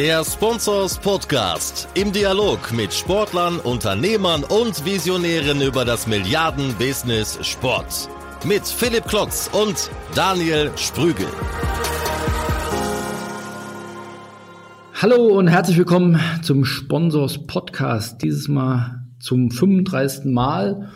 Der Sponsors Podcast im Dialog mit Sportlern, Unternehmern und Visionären über das Milliarden-Business Sport. Mit Philipp Klotz und Daniel Sprügel. Hallo und herzlich willkommen zum Sponsors Podcast. Dieses Mal zum 35. Mal.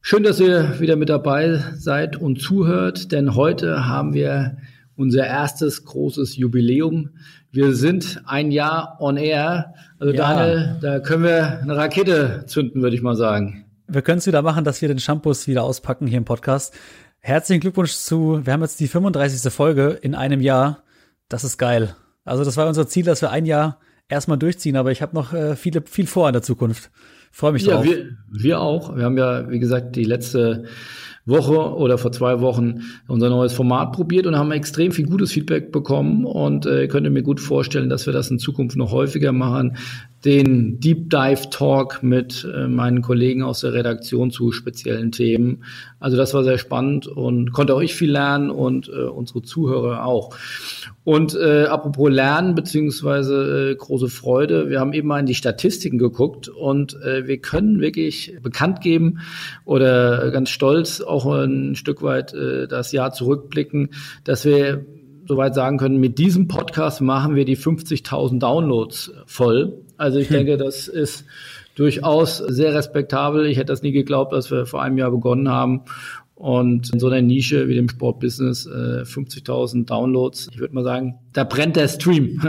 Schön, dass ihr wieder mit dabei seid und zuhört, denn heute haben wir unser erstes großes Jubiläum. Wir sind ein Jahr on air. Also ja. Daniel, da können wir eine Rakete zünden, würde ich mal sagen. Wir können es wieder machen, dass wir den Shampoos wieder auspacken hier im Podcast. Herzlichen Glückwunsch zu, wir haben jetzt die 35. Folge in einem Jahr. Das ist geil. Also das war unser Ziel, dass wir ein Jahr erstmal durchziehen, aber ich habe noch äh, viele, viel vor in der Zukunft. Freue mich drauf. Ja, wir, wir auch. Wir haben ja, wie gesagt, die letzte Woche oder vor zwei Wochen unser neues Format probiert und haben extrem viel gutes Feedback bekommen und äh, könnte mir gut vorstellen, dass wir das in Zukunft noch häufiger machen. Den Deep Dive Talk mit äh, meinen Kollegen aus der Redaktion zu speziellen Themen. Also das war sehr spannend und konnte auch ich viel lernen und äh, unsere Zuhörer auch. Und äh, apropos Lernen beziehungsweise äh, große Freude, wir haben eben mal in die Statistiken geguckt und äh, wir können wirklich bekannt geben oder ganz stolz auch ein Stück weit äh, das Jahr zurückblicken, dass wir soweit sagen können, mit diesem Podcast machen wir die 50.000 Downloads voll. Also ich hm. denke, das ist durchaus sehr respektabel. Ich hätte das nie geglaubt, dass wir vor einem Jahr begonnen haben. Und in so einer Nische wie dem Sportbusiness äh, 50.000 Downloads. Ich würde mal sagen, da brennt der Stream.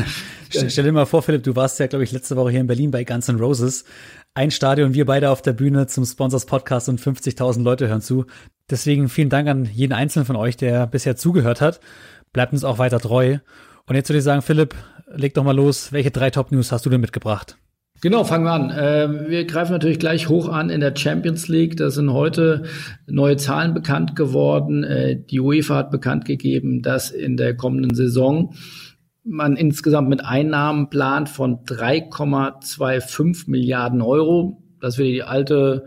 Stell dir mal vor, Philipp, du warst ja, glaube ich, letzte Woche hier in Berlin bei Guns N' Roses. Ein Stadion, wir beide auf der Bühne zum Sponsors Podcast und 50.000 Leute hören zu. Deswegen vielen Dank an jeden einzelnen von euch, der bisher zugehört hat. Bleibt uns auch weiter treu. Und jetzt würde ich sagen, Philipp, leg doch mal los. Welche drei Top-News hast du denn mitgebracht? Genau, fangen wir an. Äh, wir greifen natürlich gleich hoch an in der Champions League. Da sind heute neue Zahlen bekannt geworden. Äh, die UEFA hat bekannt gegeben, dass in der kommenden Saison man insgesamt mit Einnahmen plant von 3,25 Milliarden Euro. Das wäre die alte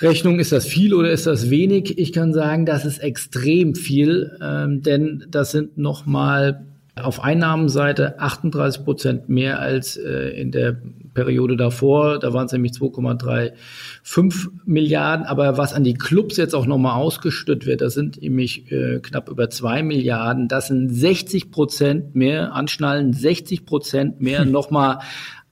Rechnung. Ist das viel oder ist das wenig? Ich kann sagen, das ist extrem viel, ähm, denn das sind nochmal auf Einnahmenseite 38 Prozent mehr als äh, in der Periode davor. Da waren es nämlich 2,35 Milliarden. Aber was an die Clubs jetzt auch nochmal ausgestüttet wird, das sind nämlich äh, knapp über zwei Milliarden. Das sind 60 Prozent mehr Anschnallen, 60 Prozent mehr hm. nochmal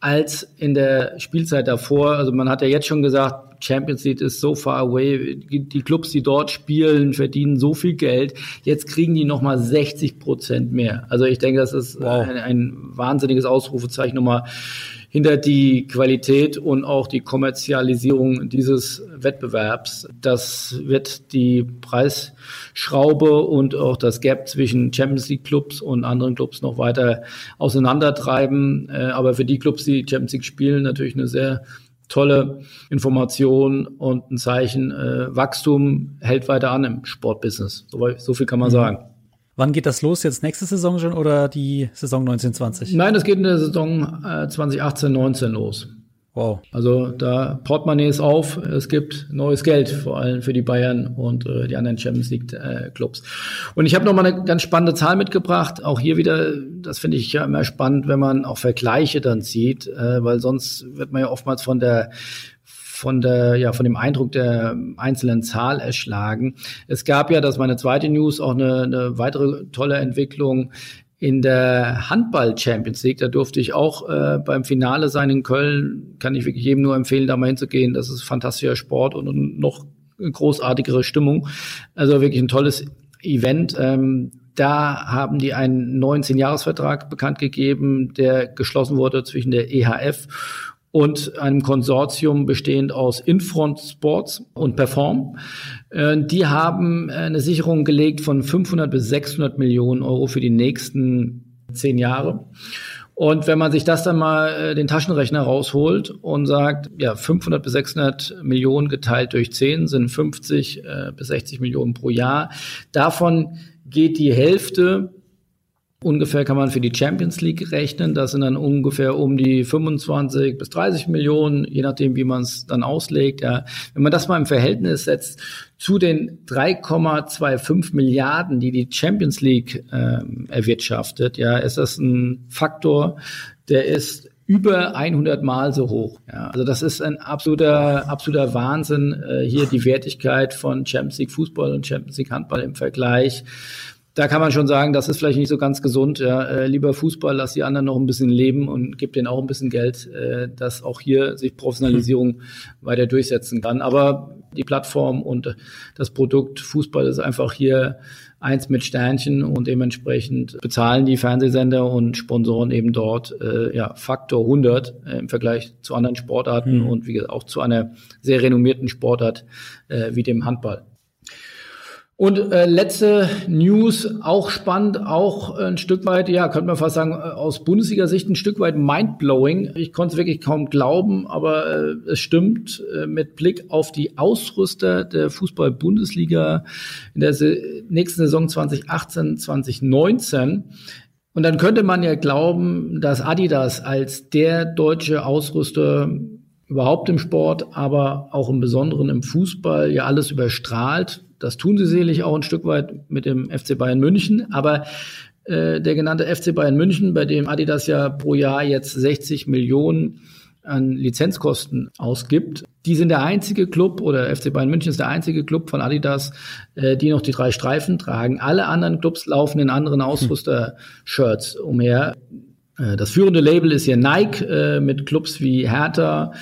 als in der Spielzeit davor. Also man hat ja jetzt schon gesagt, Champions League ist so far away. Die Clubs, die dort spielen, verdienen so viel Geld. Jetzt kriegen die nochmal 60 Prozent mehr. Also ich denke, das ist wow. ein, ein wahnsinniges Ausrufezeichen nochmal hinter die Qualität und auch die Kommerzialisierung dieses Wettbewerbs. Das wird die Preisschraube und auch das Gap zwischen Champions League Clubs und anderen Clubs noch weiter auseinandertreiben. Äh, aber für die Clubs, die Champions League spielen, natürlich eine sehr tolle Information und ein Zeichen. Äh, Wachstum hält weiter an im Sportbusiness. So, so viel kann man mhm. sagen. Wann geht das los? Jetzt nächste Saison schon oder die Saison 1920? Nein, das geht in der Saison äh, 2018-19 los. Wow. Also da Portemonnaie ist auf, es gibt neues Geld, vor allem für die Bayern und äh, die anderen Champions League äh, Clubs. Und ich habe noch mal eine ganz spannende Zahl mitgebracht. Auch hier wieder, das finde ich ja immer spannend, wenn man auch Vergleiche dann sieht, äh, weil sonst wird man ja oftmals von der von der, ja, von dem Eindruck der einzelnen Zahl erschlagen. Es gab ja, das war meine zweite News, auch eine, eine weitere tolle Entwicklung in der Handball Champions League, da durfte ich auch äh, beim Finale sein in Köln, kann ich wirklich jedem nur empfehlen, da mal hinzugehen. Das ist fantastischer Sport und, noch großartigere Stimmung. Also wirklich ein tolles Event. Ähm, da haben die einen neuen Zehn-Jahres-Vertrag bekannt gegeben, der geschlossen wurde zwischen der EHF und einem Konsortium bestehend aus Infront Sports und Perform. Äh, die haben eine Sicherung gelegt von 500 bis 600 Millionen Euro für die nächsten zehn Jahre. Und wenn man sich das dann mal äh, den Taschenrechner rausholt und sagt, ja, 500 bis 600 Millionen geteilt durch 10 sind 50 äh, bis 60 Millionen pro Jahr. Davon geht die Hälfte Ungefähr kann man für die Champions League rechnen. Das sind dann ungefähr um die 25 bis 30 Millionen, je nachdem, wie man es dann auslegt. Ja. Wenn man das mal im Verhältnis setzt zu den 3,25 Milliarden, die die Champions League ähm, erwirtschaftet, ja, ist das ein Faktor, der ist über 100 Mal so hoch. Ja, also das ist ein absoluter, absoluter Wahnsinn, äh, hier die Wertigkeit von Champions League Fußball und Champions League Handball im Vergleich da kann man schon sagen, das ist vielleicht nicht so ganz gesund. Ja. Äh, lieber Fußball, lass die anderen noch ein bisschen leben und gib denen auch ein bisschen Geld, äh, dass auch hier sich Professionalisierung hm. weiter durchsetzen kann. Aber die Plattform und das Produkt Fußball ist einfach hier eins mit Sternchen und dementsprechend bezahlen die Fernsehsender und Sponsoren eben dort äh, ja Faktor 100 äh, im Vergleich zu anderen Sportarten hm. und wie gesagt auch zu einer sehr renommierten Sportart äh, wie dem Handball. Und äh, letzte News, auch spannend, auch ein Stück weit, ja, könnte man fast sagen, äh, aus Bundesliga-Sicht ein Stück weit mindblowing. Ich konnte es wirklich kaum glauben, aber äh, es stimmt äh, mit Blick auf die Ausrüster der Fußball-Bundesliga in der nächsten Saison 2018, 2019. Und dann könnte man ja glauben, dass Adidas als der deutsche Ausrüster überhaupt im Sport, aber auch im Besonderen im Fußball ja alles überstrahlt das tun sie sicherlich auch ein Stück weit mit dem FC Bayern München, aber äh, der genannte FC Bayern München, bei dem Adidas ja pro Jahr jetzt 60 Millionen an Lizenzkosten ausgibt. Die sind der einzige Club oder FC Bayern München ist der einzige Club von Adidas, äh, die noch die drei Streifen tragen. Alle anderen Clubs laufen in anderen Ausrüster-Shirts umher. Äh, das führende Label ist hier Nike äh, mit Clubs wie Hertha,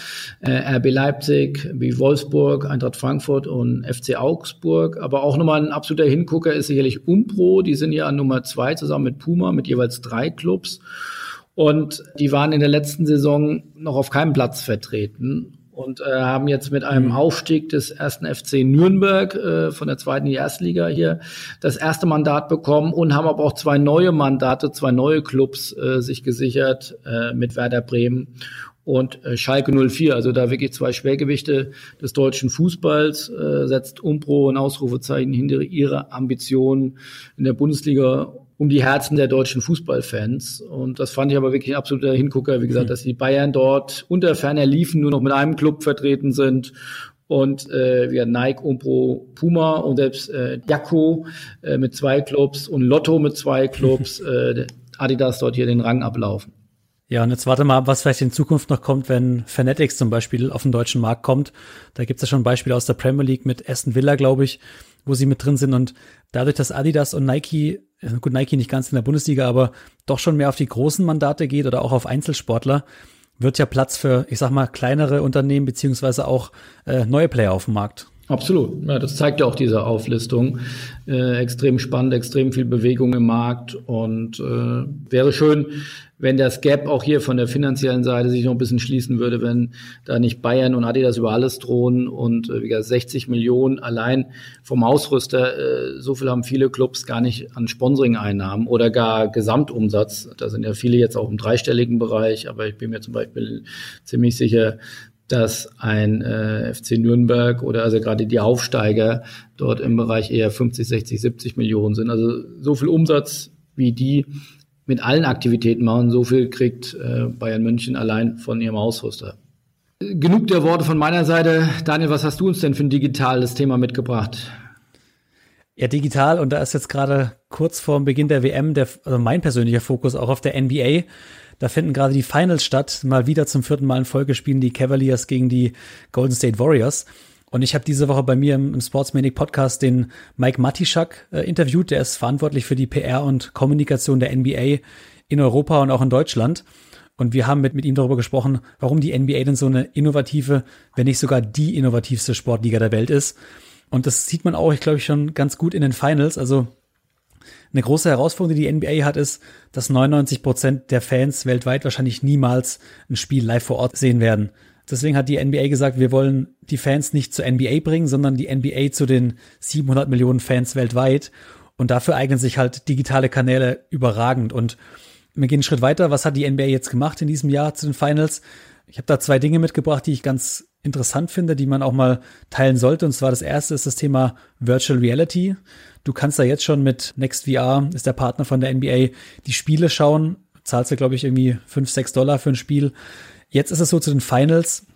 äh, RB Leipzig, wie Wolfsburg, Eintracht Frankfurt und FC Augsburg. Aber auch nochmal ein absoluter Hingucker ist sicherlich Umpro. Die sind ja an Nummer zwei zusammen mit Puma mit jeweils drei Clubs. Und die waren in der letzten Saison noch auf keinem Platz vertreten und äh, haben jetzt mit einem. Aufstieg des ersten FC Nürnberg äh, von der zweiten in die Erstliga hier das erste Mandat bekommen und haben aber auch zwei neue Mandate, zwei neue Clubs äh, sich gesichert äh, mit Werder Bremen und äh, Schalke 04. Also da wirklich zwei Schwergewichte des deutschen Fußballs äh, setzt Umpro ein Ausrufezeichen hinter ihre Ambitionen in der Bundesliga um die Herzen der deutschen Fußballfans. Und das fand ich aber wirklich ein absoluter Hingucker, wie gesagt, mhm. dass die Bayern dort unter ferner Liefen nur noch mit einem Club vertreten sind und äh, wir Nike, Umpro, Puma und selbst äh, Jacko äh, mit zwei Clubs und Lotto mit zwei Clubs, äh, Adidas dort hier den Rang ablaufen. Ja, und jetzt warte mal ab, was vielleicht in Zukunft noch kommt, wenn Fanatics zum Beispiel auf den deutschen Markt kommt. Da gibt es ja schon Beispiele aus der Premier League mit Aston Villa, glaube ich, wo sie mit drin sind. Und dadurch, dass Adidas und Nike, gut, Nike nicht ganz in der Bundesliga, aber doch schon mehr auf die großen Mandate geht oder auch auf Einzelsportler, wird ja Platz für, ich sag mal, kleinere Unternehmen beziehungsweise auch äh, neue Player auf dem Markt. Absolut. Ja, das zeigt ja auch diese Auflistung. Äh, extrem spannend, extrem viel Bewegung im Markt und äh, wäre schön, wenn das Gap auch hier von der finanziellen Seite sich noch ein bisschen schließen würde, wenn da nicht Bayern und Adidas über alles drohen und äh, wie gesagt 60 Millionen allein vom Ausrüster, äh, so viel haben viele Clubs gar nicht an Sponsoring-Einnahmen oder gar Gesamtumsatz. Da sind ja viele jetzt auch im dreistelligen Bereich, aber ich bin mir zum Beispiel ziemlich sicher, dass ein äh, FC Nürnberg oder also gerade die Aufsteiger dort im Bereich eher 50, 60, 70 Millionen sind. Also so viel Umsatz wie die mit allen Aktivitäten machen, so viel kriegt äh, Bayern München allein von ihrem Ausrüster. Genug der Worte von meiner Seite. Daniel, was hast du uns denn für ein digitales Thema mitgebracht? Ja, digital und da ist jetzt gerade kurz vor dem Beginn der WM der, also mein persönlicher Fokus auch auf der NBA. Da finden gerade die Finals statt. Mal wieder zum vierten Mal in Folge spielen die Cavaliers gegen die Golden State Warriors. Und ich habe diese Woche bei mir im, Sportsmanic Podcast den Mike Matischak äh, interviewt. Der ist verantwortlich für die PR und Kommunikation der NBA in Europa und auch in Deutschland. Und wir haben mit, mit ihm darüber gesprochen, warum die NBA denn so eine innovative, wenn nicht sogar die innovativste Sportliga der Welt ist. Und das sieht man auch, ich glaube, schon ganz gut in den Finals. Also eine große Herausforderung, die die NBA hat, ist, dass 99 Prozent der Fans weltweit wahrscheinlich niemals ein Spiel live vor Ort sehen werden. Deswegen hat die NBA gesagt, wir wollen die Fans nicht zur NBA bringen, sondern die NBA zu den 700 Millionen Fans weltweit. Und dafür eignen sich halt digitale Kanäle überragend. Und wir gehen einen Schritt weiter. Was hat die NBA jetzt gemacht in diesem Jahr zu den Finals? Ich habe da zwei Dinge mitgebracht, die ich ganz interessant finde, die man auch mal teilen sollte. Und zwar das erste ist das Thema Virtual Reality. Du kannst da jetzt schon mit NextVR, ist der Partner von der NBA, die Spiele schauen. Zahlst du, glaube ich, irgendwie fünf, sechs Dollar für ein Spiel. Jetzt ist es so zu den Finals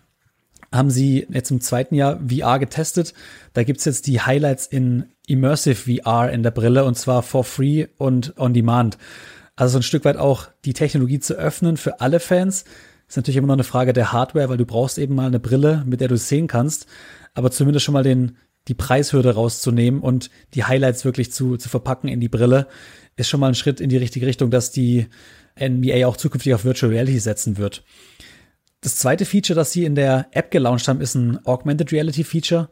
haben sie jetzt im zweiten Jahr VR getestet. Da gibt's jetzt die Highlights in Immersive VR in der Brille und zwar for free und on demand. Also so ein Stück weit auch die Technologie zu öffnen für alle Fans. Ist natürlich immer noch eine Frage der Hardware, weil du brauchst eben mal eine Brille, mit der du es sehen kannst. Aber zumindest schon mal den, die Preishürde rauszunehmen und die Highlights wirklich zu, zu verpacken in die Brille, ist schon mal ein Schritt in die richtige Richtung, dass die NBA auch zukünftig auf Virtual Reality setzen wird. Das zweite Feature, das sie in der App gelauncht haben, ist ein Augmented Reality Feature.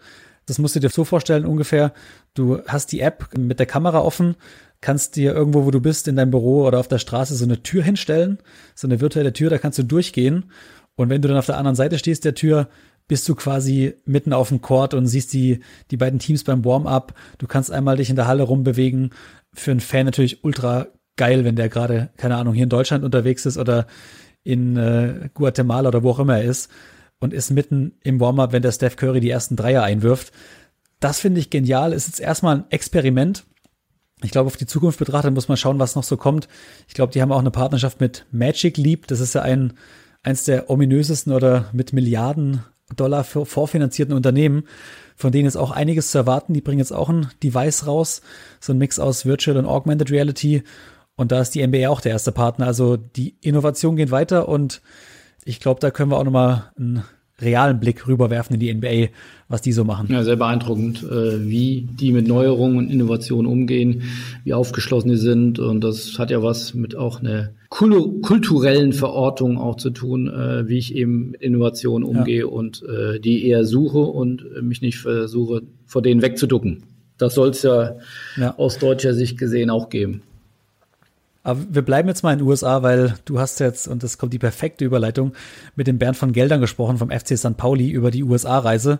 Das musst du dir so vorstellen ungefähr. Du hast die App mit der Kamera offen, kannst dir irgendwo, wo du bist, in deinem Büro oder auf der Straße so eine Tür hinstellen, so eine virtuelle Tür, da kannst du durchgehen. Und wenn du dann auf der anderen Seite stehst der Tür, bist du quasi mitten auf dem Court und siehst die, die beiden Teams beim Warm-up. Du kannst einmal dich in der Halle rumbewegen. Für einen Fan natürlich ultra geil, wenn der gerade, keine Ahnung, hier in Deutschland unterwegs ist oder in äh, Guatemala oder wo auch immer er ist und ist mitten im Warm-up, wenn der Steph Curry die ersten Dreier einwirft. Das finde ich genial. Ist jetzt erstmal ein Experiment. Ich glaube, auf die Zukunft betrachtet muss man schauen, was noch so kommt. Ich glaube, die haben auch eine Partnerschaft mit Magic Leap. Das ist ja ein, eins der ominösesten oder mit Milliarden Dollar vorfinanzierten Unternehmen, von denen ist auch einiges zu erwarten. Die bringen jetzt auch ein Device raus, so ein Mix aus Virtual und Augmented Reality. Und da ist die NBA auch der erste Partner. Also die Innovation geht weiter und ich glaube, da können wir auch nochmal einen realen Blick rüberwerfen in die NBA, was die so machen. Ja, sehr beeindruckend, äh, wie die mit Neuerungen und Innovationen umgehen, wie aufgeschlossen die sind. Und das hat ja was mit auch einer kulturellen Verortung auch zu tun, äh, wie ich eben mit Innovationen umgehe ja. und äh, die eher suche und mich nicht versuche, vor denen wegzuducken. Das soll es ja, ja aus deutscher Sicht gesehen auch geben. Aber wir bleiben jetzt mal in den USA, weil du hast jetzt, und das kommt die perfekte Überleitung, mit dem Bernd von Geldern gesprochen vom FC St. Pauli über die USA-Reise.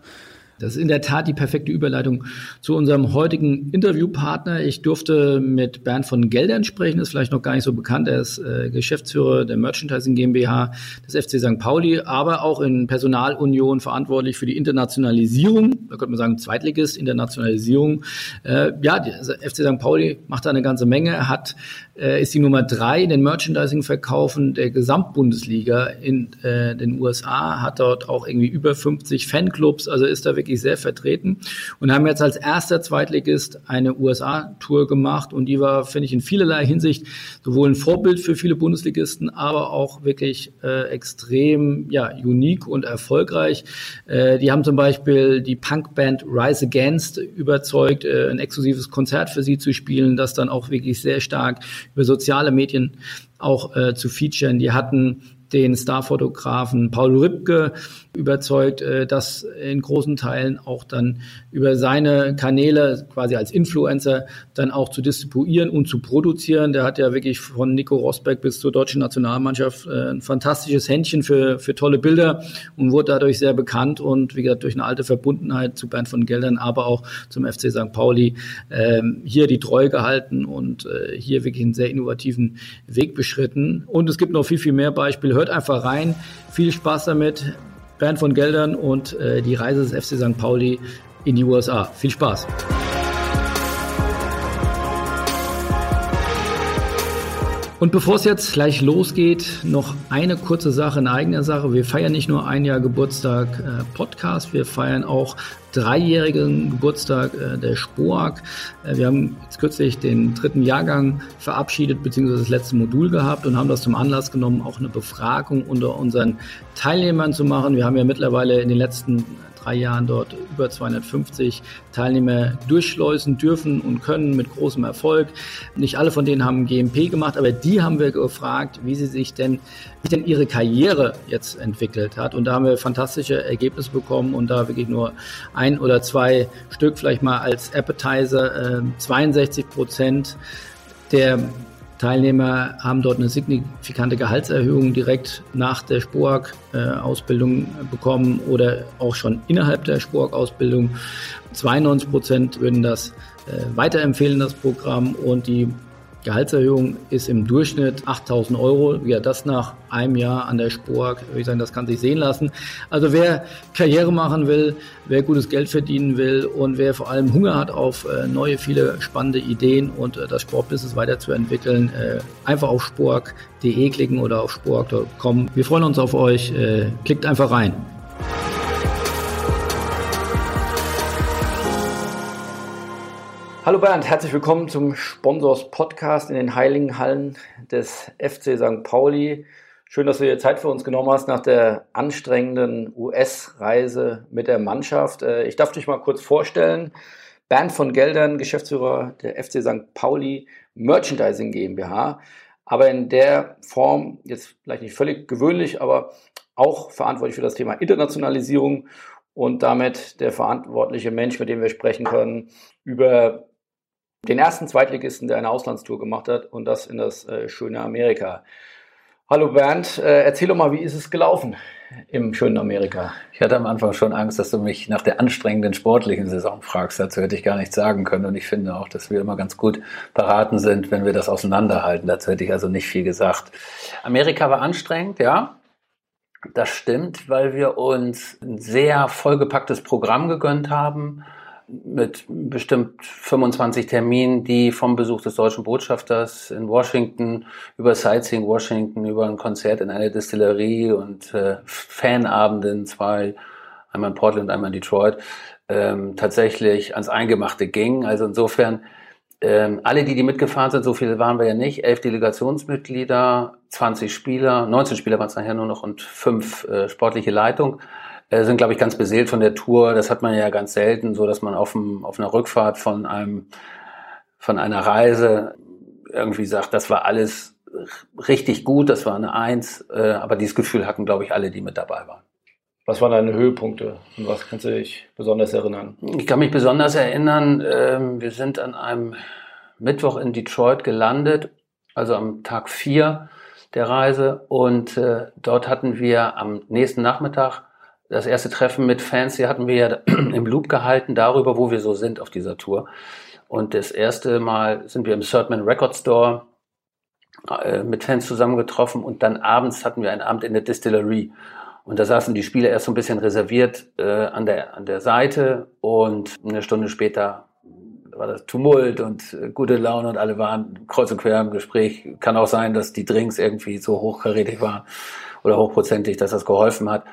Das ist in der Tat die perfekte Überleitung zu unserem heutigen Interviewpartner. Ich durfte mit Bernd von Geldern sprechen, ist vielleicht noch gar nicht so bekannt. Er ist äh, Geschäftsführer der Merchandising GmbH des FC St. Pauli, aber auch in Personalunion verantwortlich für die Internationalisierung. Da könnte man sagen, Zweitligist, Internationalisierung. Äh, ja, der FC St. Pauli macht da eine ganze Menge. Hat äh, ist die Nummer drei in den Merchandising-Verkaufen der Gesamtbundesliga in äh, den USA, hat dort auch irgendwie über 50 Fanclubs, also ist da wirklich sehr vertreten und haben jetzt als erster Zweitligist eine USA-Tour gemacht und die war, finde ich, in vielerlei Hinsicht sowohl ein Vorbild für viele Bundesligisten, aber auch wirklich äh, extrem ja, unique und erfolgreich. Äh, die haben zum Beispiel die Punkband Rise Against überzeugt, äh, ein exklusives Konzert für sie zu spielen, das dann auch wirklich sehr stark über soziale Medien auch äh, zu featuren. Die hatten den Starfotografen Paul Rübke überzeugt, äh, das in großen Teilen auch dann über seine Kanäle quasi als Influencer dann auch zu distribuieren und zu produzieren. Der hat ja wirklich von Nico Rosberg bis zur deutschen Nationalmannschaft äh, ein fantastisches Händchen für, für tolle Bilder und wurde dadurch sehr bekannt und wie gesagt durch eine alte Verbundenheit zu Bernd von Geldern, aber auch zum FC St. Pauli ähm, hier die Treue gehalten und äh, hier wirklich einen sehr innovativen Weg beschritten. Und es gibt noch viel, viel mehr Beispiele. Hört einfach rein. Viel Spaß damit. Bernd von Geldern und äh, die Reise des FC St. Pauli in die USA. Viel Spaß! Und bevor es jetzt gleich losgeht, noch eine kurze Sache in eigener Sache. Wir feiern nicht nur ein Jahr Geburtstag äh, Podcast, wir feiern auch dreijährigen Geburtstag äh, der SPOAG. Äh, wir haben jetzt kürzlich den dritten Jahrgang verabschiedet, beziehungsweise das letzte Modul gehabt und haben das zum Anlass genommen, auch eine Befragung unter unseren Teilnehmern zu machen. Wir haben ja mittlerweile in den letzten drei Jahren dort über 250 Teilnehmer durchschleusen dürfen und können mit großem Erfolg. Nicht alle von denen haben GMP gemacht, aber die haben wir gefragt, wie sie sich denn, wie denn ihre Karriere jetzt entwickelt hat. Und da haben wir fantastische Ergebnisse bekommen und da wirklich nur ein oder zwei Stück vielleicht mal als Appetizer. 62 ähm, Prozent der Teilnehmer haben dort eine signifikante Gehaltserhöhung direkt nach der SPOAG-Ausbildung bekommen oder auch schon innerhalb der SPOAG-Ausbildung. 92 Prozent würden das äh, weiterempfehlen, das Programm. Und die Gehaltserhöhung ist im Durchschnitt 8000 Euro. Wie er das nach einem Jahr an der Spork, würde ich sagen, das kann sich sehen lassen. Also wer Karriere machen will, wer gutes Geld verdienen will und wer vor allem Hunger hat auf äh, neue, viele spannende Ideen und äh, das Sportbusiness weiterzuentwickeln, äh, einfach auf spork.de klicken oder auf spork.com. Wir freuen uns auf euch. Klickt einfach rein. Hallo Bernd, herzlich willkommen zum Sponsors Podcast in den Heiligen Hallen des FC St. Pauli. Schön, dass du dir Zeit für uns genommen hast nach der anstrengenden US-Reise mit der Mannschaft. Äh, ich darf dich mal kurz vorstellen. Bernd von Geldern, Geschäftsführer der FC St. Pauli Merchandising GmbH. Aber in der Form, jetzt vielleicht nicht völlig gewöhnlich, aber auch verantwortlich für das Thema Internationalisierung und damit der verantwortliche Mensch, mit dem wir sprechen können, über den ersten Zweitligisten, der eine Auslandstour gemacht hat und das in das äh, schöne Amerika. Hallo Bernd, äh, erzähl doch mal, wie ist es gelaufen im schönen Amerika? Ich hatte am Anfang schon Angst, dass du mich nach der anstrengenden sportlichen Saison fragst. Dazu hätte ich gar nichts sagen können und ich finde auch, dass wir immer ganz gut beraten sind, wenn wir das auseinanderhalten. Dazu hätte ich also nicht viel gesagt. Amerika war anstrengend, ja. Das stimmt, weil wir uns ein sehr vollgepacktes Programm gegönnt haben mit bestimmt 25 Terminen, die vom Besuch des deutschen Botschafters in Washington über Sightseeing Washington, über ein Konzert in einer Distillerie und äh, Fanabende in zwei, einmal in Portland, einmal in Detroit, ähm, tatsächlich ans Eingemachte ging. Also insofern, ähm, alle, die, die mitgefahren sind, so viele waren wir ja nicht, elf Delegationsmitglieder, 20 Spieler, 19 Spieler waren es nachher nur noch und fünf äh, sportliche Leitung äh, sind, glaube ich, ganz beseelt von der Tour. Das hat man ja ganz selten, so dass man auf, dem, auf einer Rückfahrt von einem, von einer Reise irgendwie sagt, das war alles richtig gut, das war eine Eins, äh, aber dieses Gefühl hatten, glaube ich, alle, die mit dabei waren. Was waren deine Höhepunkte und was kannst du dich besonders erinnern? Ich kann mich besonders erinnern, äh, wir sind an einem Mittwoch in Detroit gelandet, also am Tag vier der Reise und äh, dort hatten wir am nächsten Nachmittag das erste Treffen mit Fans, hier hatten wir ja im Loop gehalten darüber, wo wir so sind auf dieser Tour. Und das erste Mal sind wir im Thirdman Record Store äh, mit Fans zusammengetroffen und dann abends hatten wir einen Abend in der Distillery. Und da saßen die Spieler erst so ein bisschen reserviert äh, an, der, an der Seite und eine Stunde später war das Tumult und äh, gute Laune und alle waren kreuz und quer im Gespräch. Kann auch sein, dass die Drinks irgendwie so hochkarätig waren oder hochprozentig, dass das geholfen hat.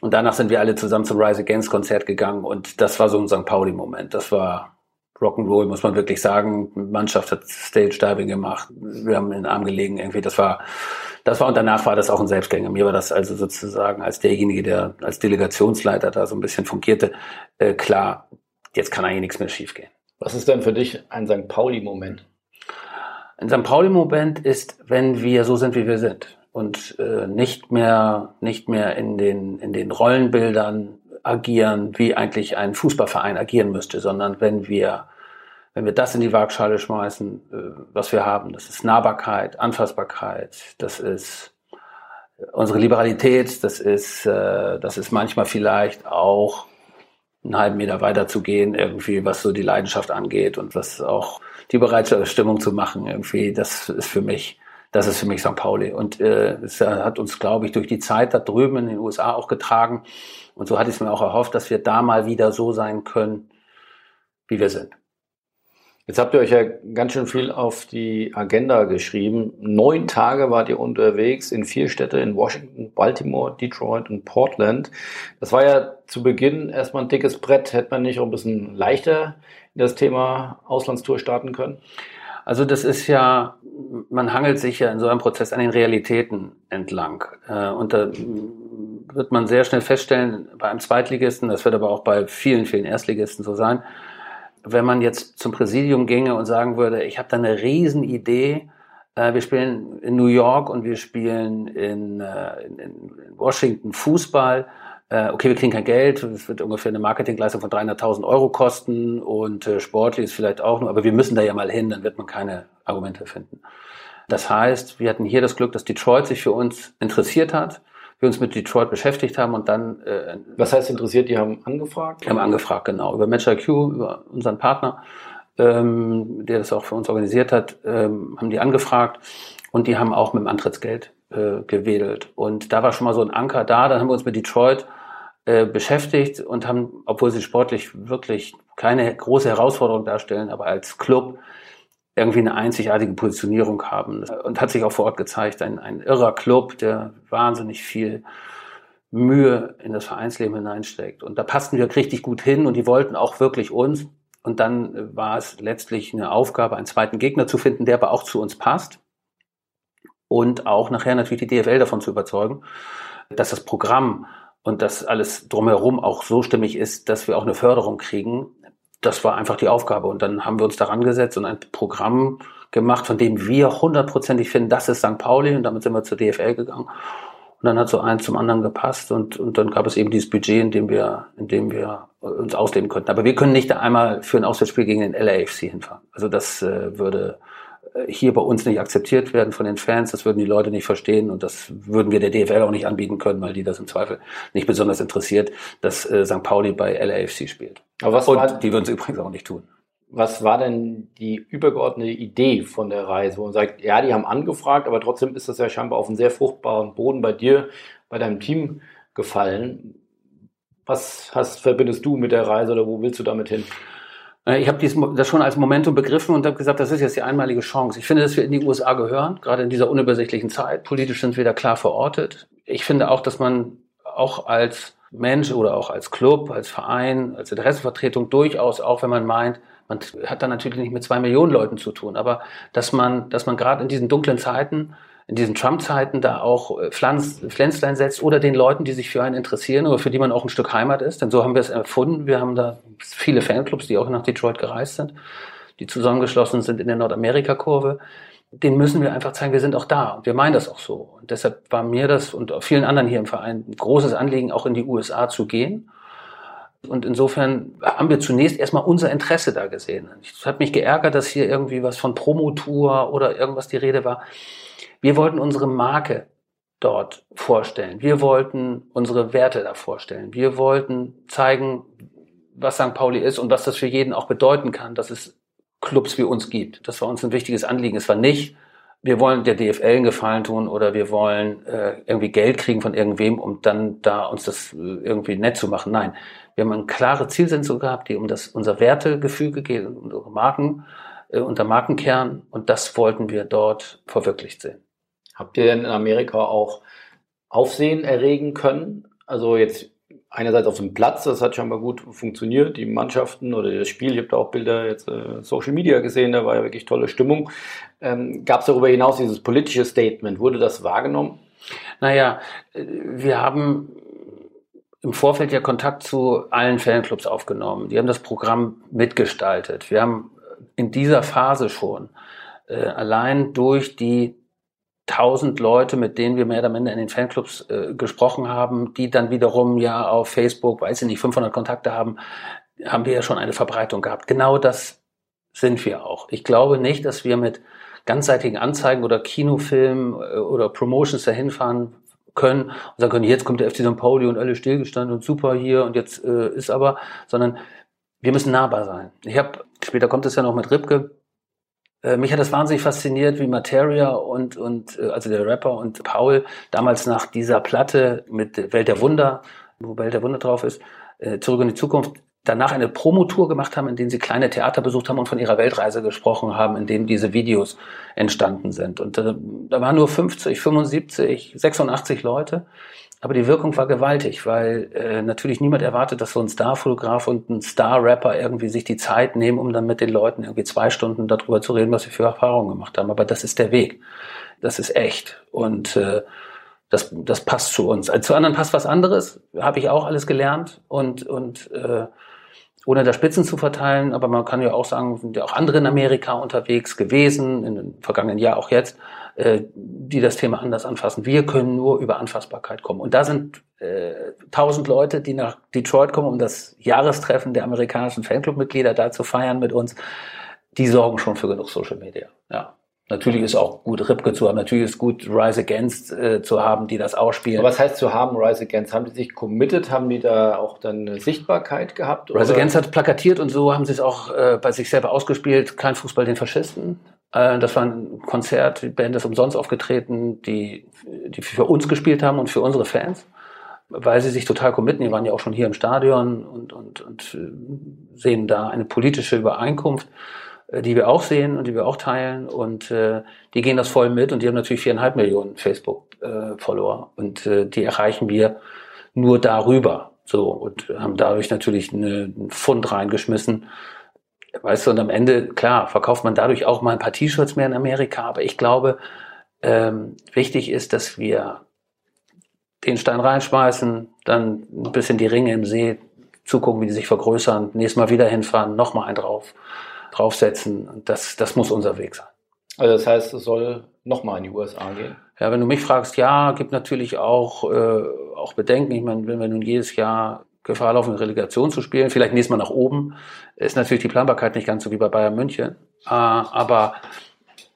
Und danach sind wir alle zusammen zum Rise Against Konzert gegangen und das war so ein St. Pauli-Moment. Das war Rock'n'Roll, muss man wirklich sagen. Die Mannschaft hat Stage Diving gemacht. Wir haben in den Arm gelegen irgendwie. Das war, das war und danach war das auch ein Selbstgänger. Mir war das also sozusagen als derjenige, der als Delegationsleiter da so ein bisschen funkierte, äh, klar, jetzt kann eigentlich nichts mehr schiefgehen. Was ist denn für dich ein St. Pauli-Moment? Ein St. Pauli-Moment ist, wenn wir so sind, wie wir sind und äh, nicht mehr nicht mehr in den in den Rollenbildern agieren, wie eigentlich ein Fußballverein agieren müsste, sondern wenn wir wenn wir das in die Waagschale schmeißen, äh, was wir haben, das ist Nahbarkeit, Anfassbarkeit, das ist unsere Liberalität, das ist äh, das ist manchmal vielleicht auch einen halben Meter weiter zu gehen, irgendwie, was so die Leidenschaft angeht und was auch die Bereitschaft, Stimmung zu machen, irgendwie, das ist für mich das ist für mich St. Pauli. Und äh, es hat uns, glaube ich, durch die Zeit da drüben in den USA auch getragen. Und so hatte ich es mir auch erhofft, dass wir da mal wieder so sein können, wie wir sind. Jetzt habt ihr euch ja ganz schön viel auf die Agenda geschrieben. Neun Tage wart ihr unterwegs in vier Städte in Washington, Baltimore, Detroit und Portland. Das war ja zu Beginn erstmal ein dickes Brett. Hätte man nicht auch ein bisschen leichter in das Thema Auslandstour starten können? Also das ist ja, man hangelt sich ja in so einem Prozess an den Realitäten entlang. Äh, und da wird man sehr schnell feststellen, bei einem Zweitligisten, das wird aber auch bei vielen, vielen Erstligisten so sein, wenn man jetzt zum Präsidium ginge und sagen würde, ich habe da eine Riesenidee, äh, wir spielen in New York und wir spielen in, äh, in Washington Fußball, äh, okay, wir kriegen kein Geld, es wird ungefähr eine Marketingleistung von 300.000 Euro kosten und äh, sportlich ist vielleicht auch nur, aber wir müssen da ja mal hin, dann wird man keine Argumente finden. Das heißt, wir hatten hier das Glück, dass Detroit sich für uns interessiert hat, wir uns mit Detroit beschäftigt haben und dann... Äh, Was heißt interessiert? Die haben angefragt? Haben angefragt, genau, über MatchIQ, über unseren Partner ähm, der das auch für uns organisiert hat, ähm, haben die angefragt und die haben auch mit dem Antrittsgeld äh, gewedelt. Und da war schon mal so ein Anker da. Dann haben wir uns mit Detroit äh, beschäftigt und haben, obwohl sie sportlich wirklich keine große Herausforderung darstellen, aber als Club irgendwie eine einzigartige Positionierung haben. Und hat sich auch vor Ort gezeigt, ein, ein irrer Club, der wahnsinnig viel Mühe in das Vereinsleben hineinsteckt. Und da passten wir richtig gut hin und die wollten auch wirklich uns. Und dann war es letztlich eine Aufgabe, einen zweiten Gegner zu finden, der aber auch zu uns passt. Und auch nachher natürlich die DFL davon zu überzeugen, dass das Programm und das alles drumherum auch so stimmig ist, dass wir auch eine Förderung kriegen. Das war einfach die Aufgabe. Und dann haben wir uns daran gesetzt und ein Programm gemacht, von dem wir hundertprozentig finden, das ist St. Pauli. Und damit sind wir zur DFL gegangen. Und dann hat so eins zum anderen gepasst und, und dann gab es eben dieses Budget, in dem wir, in dem wir uns ausleben könnten. Aber wir können nicht einmal für ein Auswärtsspiel gegen den LAFC hinfahren. Also das äh, würde äh, hier bei uns nicht akzeptiert werden von den Fans. Das würden die Leute nicht verstehen und das würden wir der DFL auch nicht anbieten können, weil die das im Zweifel nicht besonders interessiert, dass äh, St. Pauli bei LAFC spielt. Aber was und war, die würden es übrigens auch nicht tun. was war denn die übergeordnete Idee von der Reise, wo man sagt, ja, die haben angefragt, aber trotzdem ist das ja scheinbar auf einen sehr fruchtbaren Boden bei dir, bei deinem Team gefallen. Was hast, verbindest du mit der Reise oder wo willst du damit hin? Äh, Ich habe das schon als Momentum begriffen und habe gesagt, das ist jetzt die einmalige Chance. Ich finde, dass wir in die USA gehören, gerade in dieser unübersichtlichen Zeit. Politisch sind wir da klar verortet. Ich finde auch, dass man auch als Mensch oder auch als Club, als Verein, als Interessenvertretung durchaus, auch wenn man meint, man hat da natürlich nicht mit zwei Millionen Leuten zu tun, aber dass man, dass man gerade in diesen dunklen Zeiten, in diesen Trump-Zeiten da auch äh, Pflanz, Pflänzlein setzt oder den Leuten, die sich für einen interessieren oder für die man auch ein Stück Heimat ist. Denn so haben wir es erfunden. Wir haben da viele Fanclubs, die auch nach Detroit gereist sind, die zusammengeschlossen sind in der Nordamerika-Kurve. Den müssen wir einfach zeigen, wir sind auch da und wir meinen das auch so. Und deshalb war mir das und auch vielen anderen hier im Verein ein großes Anliegen, auch in die USA zu gehen. Und insofern haben wir zunächst erstmal unser Interesse da gesehen. Es hat mich geärgert, dass hier irgendwie was von Promotour oder irgendwas die Rede war. Wir wollten unsere Marke dort vorstellen. Wir wollten unsere Werte da vorstellen. Wir wollten zeigen, was St. Pauli ist und was das für jeden auch bedeuten kann, dass es Clubs wie uns gibt. Das war uns ein wichtiges Anliegen. Es war nicht, wir wollen der DFL einen Gefallen tun oder wir wollen äh, irgendwie Geld kriegen von irgendwem, um dann da uns das äh, irgendwie nett zu machen. Nein, wir haben eine klare Zielsetzung gehabt, die um das unser Wertegefüge geht, um unsere Marken, äh, unser Markenkern und das wollten wir dort verwirklicht sehen. Habt ihr denn in Amerika auch Aufsehen erregen können? Also jetzt einerseits auf dem Platz, das hat scheinbar gut funktioniert, die Mannschaften oder das Spiel, ich habe da auch Bilder jetzt äh, Social Media gesehen, da war ja wirklich tolle Stimmung. Ähm, Gab es darüber hinaus dieses politische Statement, wurde das wahrgenommen? Naja, äh, wir haben im Vorfeld ja Kontakt zu allen Fanclubs aufgenommen. Die haben das Programm mitgestaltet. Wir haben in dieser Phase schon äh, allein durch die tausend Leute, mit denen wir mehr oder minder in den Fanclubs äh, gesprochen haben, die dann wiederum ja auf Facebook, weiß ich nicht, 500 Kontakte haben, haben wir ja schon eine Verbreitung gehabt. Genau das sind wir auch. Ich glaube nicht, dass wir mit ganzseitigen Anzeigen oder Kinofilmen äh, oder Promotions dahin fahren können und sagen können, jetzt kommt der FC St. Pauli und alle stillgestanden und super hier und jetzt äh, ist aber, sondern wir müssen nahbar sein. Ich habe, später kommt es ja noch mit Ripke, mich hat das wahnsinnig fasziniert, wie Materia und, und äh, also der Rapper und Paul damals nach dieser Platte mit Welt der Wunder, wo Welt der Wunder drauf ist, äh, zurück in die Zukunft, danach eine Promotour gemacht haben, in denen sie kleine Theater besucht haben und von ihrer Weltreise gesprochen haben, in denen diese Videos entstanden sind. Und äh, da waren nur 50, 75, 86 Leute. Aber die Wirkung war gewaltig, weil äh, natürlich niemand erwartet, dass so ein Starfotograf und ein Star-Rapper irgendwie sich die Zeit nehmen, um dann mit den Leuten irgendwie zwei Stunden darüber zu reden, was sie für Erfahrungen gemacht haben. Aber das ist der Weg. Das ist echt. Und äh, das, das passt zu uns. Also zu anderen passt was anderes, habe ich auch alles gelernt und, und äh, ohne da Spitzen zu verteilen, aber man kann ja auch sagen, sind ja auch andere in Amerika unterwegs gewesen, in den vergangenen Jahr auch jetzt, äh, die das Thema anders anfassen. Wir können nur über Anfassbarkeit kommen. Und da sind äh, tausend äh, Leute, die nach Detroit kommen, um das Jahrestreffen der amerikanischen Fanclub-Mitglieder da zu feiern mit uns. Die sorgen schon für genug Social Media. Ja. Natürlich ist auch gut Ripke zu haben, natürlich ist gut Rise Against äh, zu haben, die das ausspielen. Aber was heißt zu haben, Rise Against? Haben die sich committed? Haben die da auch dann eine Sichtbarkeit gehabt? Oder? Rise Against hat plakatiert und so haben sie es auch äh, bei sich selber ausgespielt. Kein Fußball den Faschisten. Äh, das war ein Konzert, die Band ist umsonst aufgetreten, die, die für uns gespielt haben und für unsere Fans weil sie sich total committen. Die waren ja auch schon hier im Stadion und, und, und äh, sehen da eine politische Übereinkunft. Äh, die wir auch sehen und die wir auch teilen. Und äh, die gehen das voll mit und die haben natürlich viereinhalb Millionen Facebook-Follower. und äh, die erreichen wir nur darüber. So, und haben dadurch natürlich eine, einen Fund reingeschmissen. Weißt du, und am Ende, klar, verkauft man dadurch auch mal ein paar T-Shirts mehr in Amerika. Aber ich glaube, ähm, wichtig ist, dass wir den Stein reinschmeißen, dann ein bisschen die Ringe im See zugucken, wie die sich vergrößern, nächstes Mal wieder hinfahren, nochmal einen drauf draufsetzen. Das, das muss unser Weg sein. Also das heißt, es soll nochmal in die USA gehen? Ja, wenn du mich fragst, ja, gibt natürlich auch, äh, auch Bedenken. Ich meine, wenn wir nun jedes Jahr Gefahr laufen, Relegation zu spielen, vielleicht nächstes Mal nach oben, ist natürlich die Planbarkeit nicht ganz so wie bei Bayern München. Äh, aber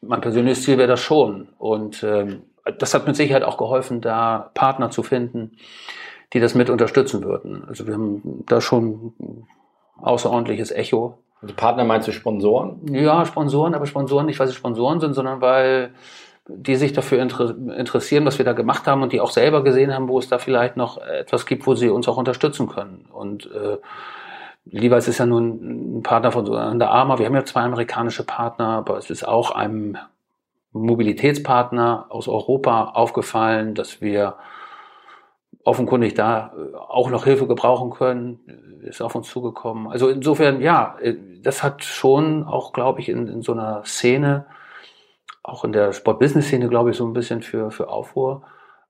mein persönliches Ziel wäre das schon. Und ähm, das hat mit Sicherheit auch geholfen, da Partner zu finden, die das mit unterstützen würden. Also wir haben da schon außerordentliches Echo also Partner meinst du Sponsoren? Ja, Sponsoren, aber Sponsoren nicht, weil sie Sponsoren sind, sondern weil die sich dafür interessieren, was wir da gemacht haben und die auch selber gesehen haben, wo es da vielleicht noch etwas gibt, wo sie uns auch unterstützen können. Und äh, Levi's ist ja nun ein Partner von Under Armour. Wir haben ja zwei amerikanische Partner, aber es ist auch einem Mobilitätspartner aus Europa aufgefallen, dass wir offenkundig da äh, auch noch Hilfe gebrauchen können, ist auf uns zugekommen. Also insofern, ja, äh, das hat schon auch, glaube ich, in, in so einer Szene, auch in der Sport-Business-Szene, glaube ich, so ein bisschen für, für Aufruhr,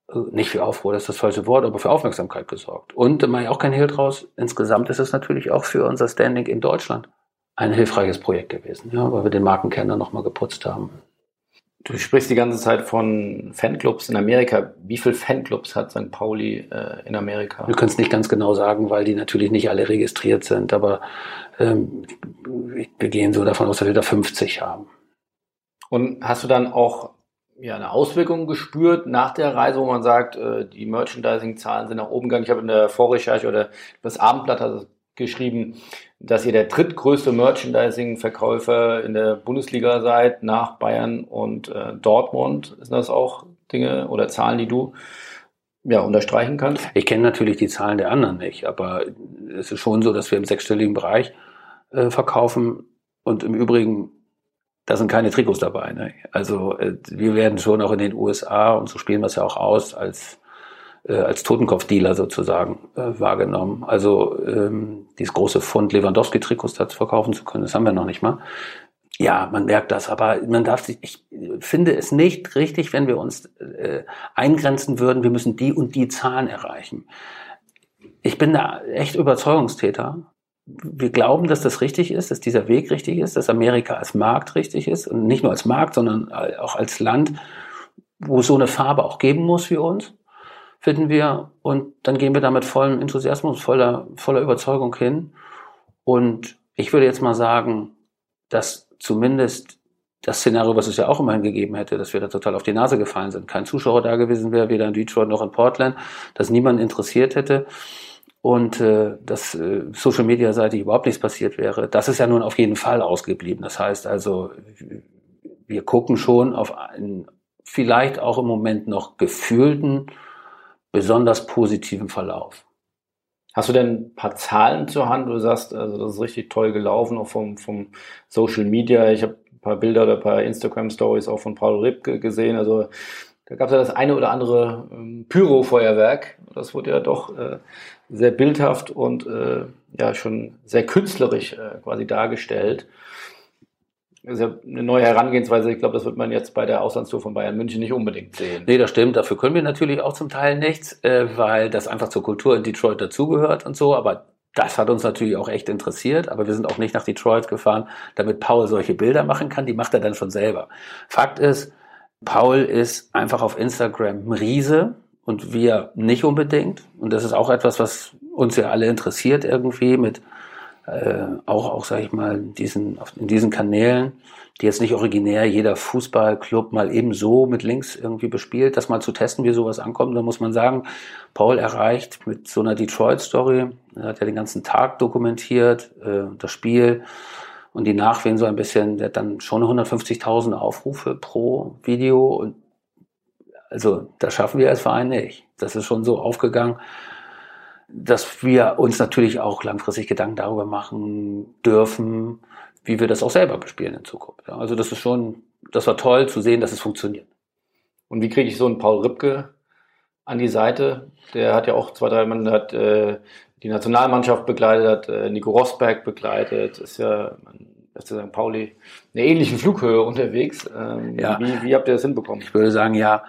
äh, nicht für Aufruhr, das ist das falsche Wort, aber für Aufmerksamkeit gesorgt. Und da mache ich auch kein Hehl draus. Insgesamt ist es natürlich auch für unser Standing in Deutschland ein hilfreiches Projekt gewesen, ja, weil wir den Markenkern dann nochmal geputzt haben. Du sprichst die ganze Zeit von Fanclubs in Amerika. Wie viele Fanclubs hat St. Pauli äh, in Amerika? Wir können es nicht ganz genau sagen, weil die natürlich nicht alle registriert sind, aber ähm, wir gehen so davon aus, dass wir da 50 haben. Und hast du dann auch ja, eine Auswirkung gespürt nach der Reise, wo man sagt, äh, die Merchandising-Zahlen sind nach oben gegangen? Ich habe in der Vorrecherche oder das Abendblatt hat geschrieben, dass ihr der drittgrößte Merchandising-Verkäufer in der Bundesliga seid, nach Bayern und äh, Dortmund. Sind das auch Dinge oder Zahlen, die du ja, unterstreichen kannst? Ich kenne natürlich die Zahlen der anderen nicht, aber es ist schon so, dass wir im sechsstelligen Bereich äh, verkaufen und im Übrigen da sind keine Trikots dabei. Ne? Also äh, wir werden schon auch in den USA und so spielen wir es ja auch aus als äh, als Totenkopfdealer sozusagen äh, wahrgenommen. Also ähm, dieses große Fund Lewandowski-Trikots dazu verkaufen zu können, das haben wir noch nicht mal. Ja, man merkt das, aber man darf sich, ich finde es nicht richtig, wenn wir uns äh, eingrenzen würden, wir müssen die und die Zahlen erreichen. Ich bin da echt Überzeugungstäter. Wir glauben, dass das richtig ist, dass dieser Weg richtig ist, dass Amerika als Markt richtig ist und nicht nur als Markt, sondern auch als Land, wo es so eine Farbe auch geben muss für uns finden wir. Und dann gehen wir da mit vollem Enthusiasmus, voller, voller Überzeugung hin. Und ich würde jetzt mal sagen, dass zumindest das Szenario, was es ja auch immerhin gegeben hätte, dass wir da total auf die Nase gefallen sind, kein Zuschauer da gewesen wäre, weder in Detroit noch in Portland, dass niemand interessiert hätte und äh, dass äh, Social Media seitig überhaupt nichts passiert wäre. Das ist ja nun auf jeden Fall ausgeblieben. Das heißt also, wir gucken schon auf einen vielleicht auch im Moment noch gefühlten besonders positiven Verlauf. Hast du denn ein paar Zahlen zur Hand? Du sagst, also das ist richtig toll gelaufen, auch vom, vom Social Media. Ich habe ein paar Bilder oder ein paar Instagram-Stories auch von Paul Ripke gesehen. Also da gab es ja das eine oder andere ähm, Pyro-Feuerwerk. Das wurde ja doch äh, sehr bildhaft und äh, ja schon sehr künstlerisch äh, quasi dargestellt. Ist ja eine neue Herangehensweise. Ich glaube, das wird man jetzt bei der Auslandstour von Bayern München nicht unbedingt sehen. Nee, das stimmt. Dafür können wir natürlich auch zum Teil nichts, äh, weil das einfach zur Kultur in Detroit dazugehört und so. Aber das hat uns natürlich auch echt interessiert. Aber wir sind auch nicht nach Detroit gefahren, damit Paul solche Bilder machen kann. Die macht er dann schon selber. Fakt ist, Paul ist einfach auf Instagram ein Riese und wir nicht unbedingt. Und das ist auch etwas, was uns ja alle interessiert irgendwie mit äh, auch, auch sage ich mal, in diesen, in diesen Kanälen, die jetzt nicht originär jeder Fußballclub mal eben so mit Links irgendwie bespielt, das mal zu testen, wie sowas ankommt. Da muss man sagen, Paul erreicht mit so einer Detroit-Story, er hat ja den ganzen Tag dokumentiert, äh, das Spiel und die Nachwehen so ein bisschen, der hat dann schon 150.000 Aufrufe pro Video und also das schaffen wir als Verein nicht. Das ist schon so aufgegangen, dass wir uns natürlich auch langfristig Gedanken darüber machen dürfen, wie wir das auch selber bespielen in Zukunft. Ja, also das ist schon, das war toll zu sehen, dass es funktioniert. Und wie kriege ich so einen Paul Ripke an die Seite? Der hat ja auch zwei, drei Mann, hat äh, die Nationalmannschaft begleitet, hat äh, Nico Rosberg begleitet, ist ja FC St. Pauli eine ähnliche Flughöhe unterwegs. Ähm, ja. wie, wie habt ihr das hinbekommen? Ich würde sagen, ja,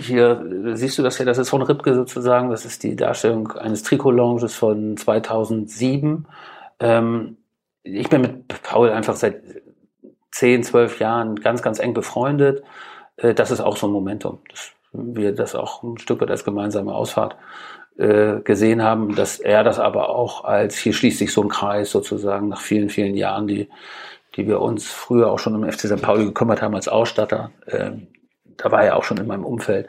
hier siehst du das ja, das ist von Ripke sozusagen, das ist die Darstellung eines Trikot-Lounges von 2007. Ähm, ich bin mit Paul einfach seit 10, 12 Jahren ganz, ganz eng befreundet. Äh, das ist auch so ein Momentum, dass wir das auch ein Stück weit als gemeinsame Ausfahrt äh, gesehen haben, dass er das aber auch als, hier schließt sich so ein Kreis sozusagen nach vielen, vielen Jahren, die, die wir uns früher auch schon um FC St. Pauli gekümmert haben als Ausstatter. Ähm, da war er auch schon in meinem Umfeld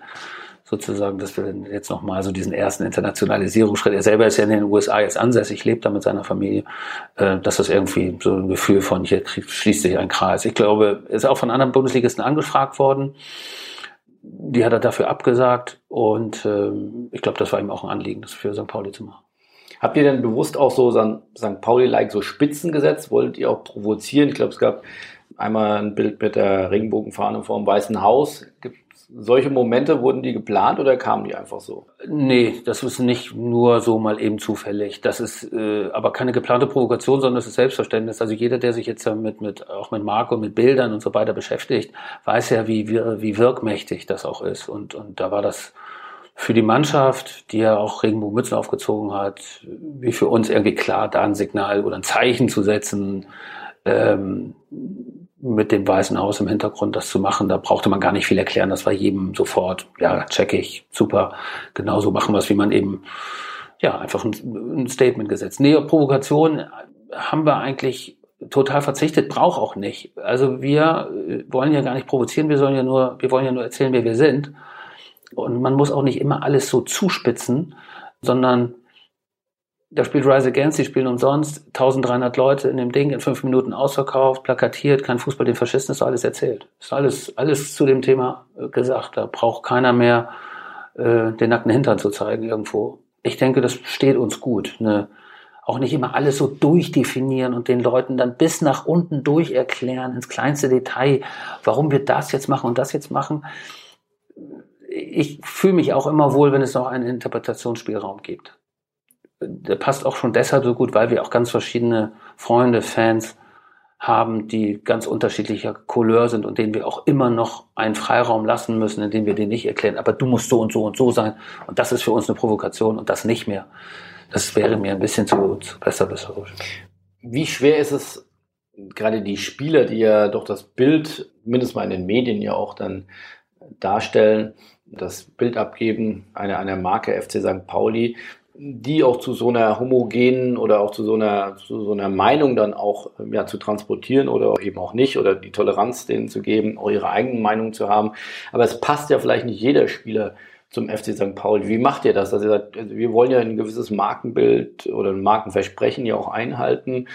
sozusagen, dass wir jetzt nochmal so diesen ersten Internationalisierungsschritt, er selber ist ja in den USA jetzt ansässig, lebt da mit seiner Familie, äh, dass das irgendwie so ein Gefühl von, hier schließt sich ein Kreis. Ich glaube, ist auch von anderen Bundesligisten angefragt worden. Die hat er dafür abgesagt und ähm, ich glaube, das war ihm auch ein Anliegen, das für St. Pauli zu machen. Habt ihr denn bewusst auch so St. Pauli-like so Spitzen gesetzt? Wolltet ihr auch provozieren? Ich glaube, es gab einmal ein Bild mit der Regenbogenfahne vor dem Weißen Haus. Gibt solche Momente, wurden die geplant oder kamen die einfach so? Nee, das ist nicht nur so mal eben zufällig. Das ist äh, aber keine geplante Provokation, sondern es ist Selbstverständnis. Also jeder, der sich jetzt mit, mit auch mit Marco, mit Bildern und so weiter beschäftigt, weiß ja, wie, wie wirkmächtig das auch ist. Und, und da war das für die Mannschaft, die ja auch Regenbogenmützen aufgezogen hat, wie für uns irgendwie klar, da ein Signal oder ein Zeichen zu setzen, ähm, mit dem Weißen Haus im Hintergrund das zu machen, da brauchte man gar nicht viel erklären. Das war jedem sofort, ja, check ich, super. Genauso machen wir es, wie man eben, ja, einfach ein, ein Statement gesetzt. Nee, Provokation haben wir eigentlich total verzichtet, braucht auch nicht. Also wir wollen ja gar nicht provozieren, wir sollen ja nur, wir wollen ja nur erzählen, wer wir sind. Und man muss auch nicht immer alles so zuspitzen, sondern da spielt Rise Against, die spielen umsonst, 1300 Leute in dem Ding, in fünf Minuten ausverkauft, plakatiert, kein Fußball, den Faschisten ist alles erzählt. Ist alles, alles zu dem Thema äh, gesagt. Da braucht keiner mehr äh, den nackten Hintern zu zeigen irgendwo. Ich denke, das steht uns gut. Ne? Auch nicht immer alles so durchdefinieren und den Leuten dann bis nach unten durch erklären, ins kleinste Detail, warum wir das jetzt machen und das jetzt machen. Ich fühle mich auch immer wohl, wenn es noch einen Interpretationsspielraum gibt der passt auch schon deshalb so gut, weil wir auch ganz verschiedene Freunde, Fans haben, die ganz unterschiedlicher Couleur sind und denen wir auch immer noch einen Freiraum lassen müssen, indem wir den nicht erklären, aber du musst so und so und so sein. Und das ist für uns eine Provokation und das nicht mehr. Das wäre mir ein bisschen zu, zu besserwisserisch. Wie schwer ist es, gerade die Spieler, die ja doch das Bild, mindestens mal in den Medien ja auch dann darstellen, das Bild abgeben einer, einer Marke FC St. Pauli, die auch zu so einer homogenen oder auch zu so einer, zu so einer Meinung dann auch ja, zu transportieren oder eben auch nicht oder die Toleranz denen zu geben, auch ihre eigenen Meinungen zu haben. Aber es passt ja vielleicht nicht jeder Spieler zum FC St. Pauli. Wie macht ihr das? Also ihr sagt, also wir wollen ja ein gewisses Markenbild oder ein Markenversprechen ja auch einhalten.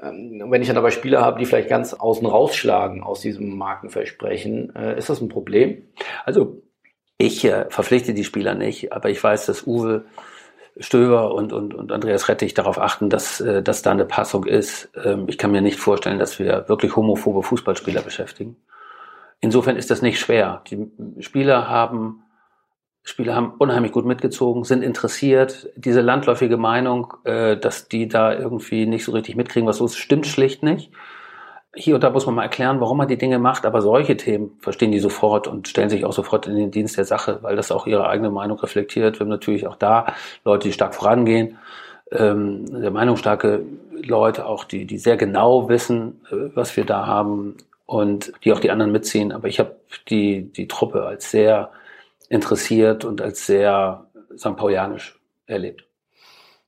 Ähm, wenn ich dann aber Spieler habe, die vielleicht ganz außen rausschlagen aus diesem Markenversprechen, äh, ist das ein Problem? Also ich äh, verpflichte die Spieler nicht, aber ich weiß, dass Uwe Stöber und, und, und Andreas Rettich darauf achten, dass, äh, dass da eine Passung ist. Ähm, ich kann mir nicht vorstellen, dass wir wirklich homophobe Fußballspieler beschäftigen. Insofern ist das nicht schwer. Die Spieler haben, Spieler haben unheimlich gut mitgezogen, sind interessiert. Diese landläufige Meinung, äh, dass die da irgendwie nicht so richtig mitkriegen, was so ist, stimmt schlicht nicht hier und da muss man mal erklären, warum man die Dinge macht, aber solche Themen verstehen die sofort und stellen sich auch sofort in den Dienst der Sache, weil das auch ihre eigene Meinung reflektiert. Wir haben natürlich auch da Leute, die stark vorangehen, ähm, sehr meinungsstarke Leute, auch die, die sehr genau wissen, äh, was wir da haben und die auch die anderen mitziehen. Aber ich habe die, die Truppe als sehr interessiert und als sehr St. Paulianisch erlebt.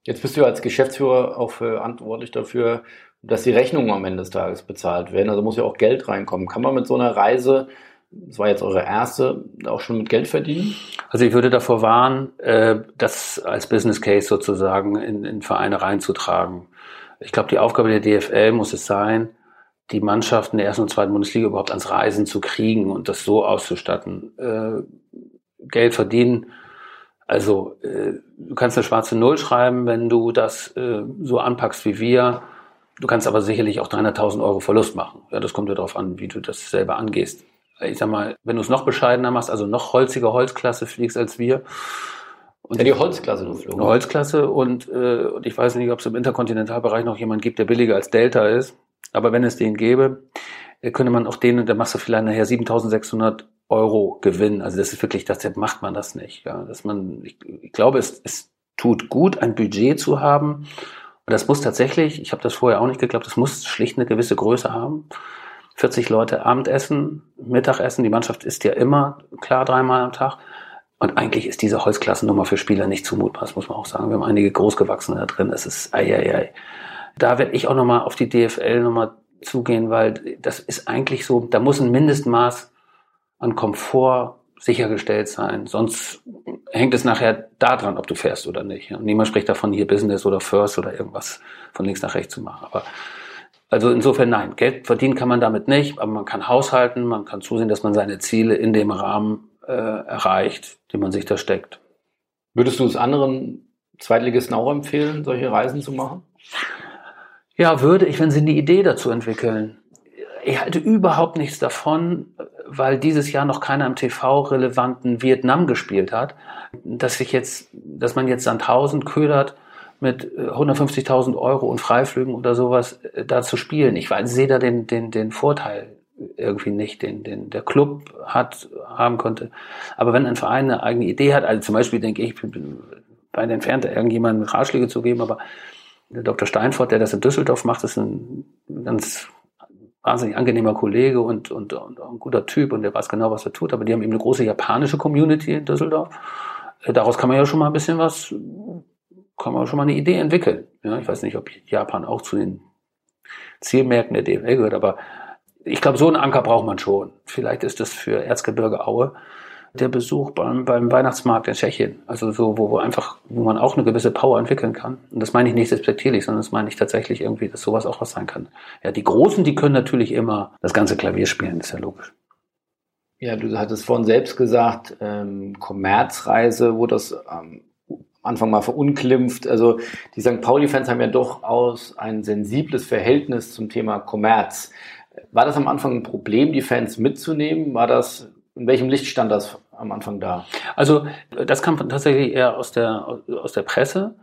Jetzt bist du als Geschäftsführer auch verantwortlich dafür, dass die Rechnungen am Ende des Tages bezahlt werden. Also muss ja auch Geld reinkommen. Kann man mit so einer Reise, das war jetzt eure erste, auch schon mit Geld verdienen? Also ich würde davor warnen, äh, das als Business Case sozusagen in, in Vereine reinzutragen. Ich glaube, die Aufgabe der DFL muss es sein, die Mannschaften der ersten und zweiten Bundesliga überhaupt ans Reisen zu kriegen und das so auszustatten. Äh, Geld verdienen. Also äh, du kannst eine schwarze Null schreiben, wenn du das so anpackst wie wir. Du kannst aber sicherlich auch 300.000 Euro Verlust machen. Ja, das kommt ja darauf an, wie du das selber angehst. Ich sag mal, wenn du es noch bescheidener machst, also noch holzige Holzklasse fliegst als wir. Und ja, die Holzklasse du flogst. Holzklasse und, äh, und ich weiß nicht, ob es im Interkontinentalbereich noch jemand gibt, der billiger als Delta ist. Aber wenn es den gäbe, äh, könnte man auch den, und da machst du vielleicht nachher 7.600 Euro Gewinn. Also das ist wirklich, deshalb macht man das nicht. Ja, dass man, ich, ich glaube, es, es tut gut, ein Budget zu haben. Und das muss tatsächlich, ich habe das vorher auch nicht geglaubt, das muss schlicht eine gewisse Größe haben. 40 Leute Abendessen, Mittagessen, die Mannschaft isst ja immer klar dreimal am Tag. Und eigentlich ist diese Holzklassennummer für Spieler nicht zumutbar, das muss man auch sagen. Wir haben einige Großgewachsene da drin, es ist ei, ei, ei. Da werde ich auch nochmal auf die DFL nochmal zugehen, weil das ist eigentlich so, da muss ein Mindestmaß an Komfort sichergestellt sein. Sonst hängt es nachher daran, ob du fährst oder nicht. Und niemand spricht davon, hier Business oder First oder irgendwas von links nach rechts zu machen. Aber also insofern nein, Geld verdienen kann man damit nicht, aber man kann haushalten, man kann zusehen, dass man seine Ziele in dem Rahmen äh, erreicht, den man sich da steckt. Würdest du es anderen Zweitligisten auch empfehlen, solche Reisen zu machen? Ja, würde ich, wenn sie eine Idee dazu entwickeln. Ich halte überhaupt nichts davon, weil dieses Jahr noch keiner im TV-relevanten Vietnam gespielt hat, dass sich jetzt, dass man jetzt Sandhausen ködert mit 150.000 äh, Euro und Freiflügen oder sowas äh, da zu spielen. Ich weiß, sehe da den, den, den Vorteil irgendwie nicht, den, den der Club hat, haben konnte. Aber wenn ein Verein eine eigene Idee hat, also zum Beispiel denke ich, ich bin weit entfernt, irgendjemandem Ratschläge zu geben, aber der Dr. Steinfort, der das in Düsseldorf macht, ist ein ganz wahnsinnig angenehmer Kollege und, und, und ein guter Typ und der weiß genau, was er tut. Aber die haben eben eine große japanische Community in Düsseldorf. Äh, daraus kann man ja schon mal ein bisschen was, kann man schon mal eine Idee entwickeln. Ja, ich weiß nicht, ob Japan auch zu den Zielmärkten der DFL gehört, aber ich glaube, so einen Anker braucht man schon. Vielleicht ist das für Erzgebirge Aue der Besuch beim, beim Weihnachtsmarkt in Tschechien. Also so, wo, wo einfach, wo man auch eine gewisse Power entwickeln kann. Und das meine ich nicht respektierlich, sondern das meine ich tatsächlich irgendwie, dass sowas auch was sein kann. Ja, die Großen, die können natürlich immer das ganze Klavier spielen, ist ja logisch. Ja, du hattest vorhin selbst gesagt, ähm, Kommerzreise, wo das ähm, am Anfang mal verunglimpft. Also die St. Pauli-Fans haben ja durchaus ein sensibles Verhältnis zum Thema Kommerz. War das am Anfang ein Problem, die Fans mitzunehmen? War das in welchem Licht stand das am Anfang da? Also das kam tatsächlich eher aus der, aus der Presse.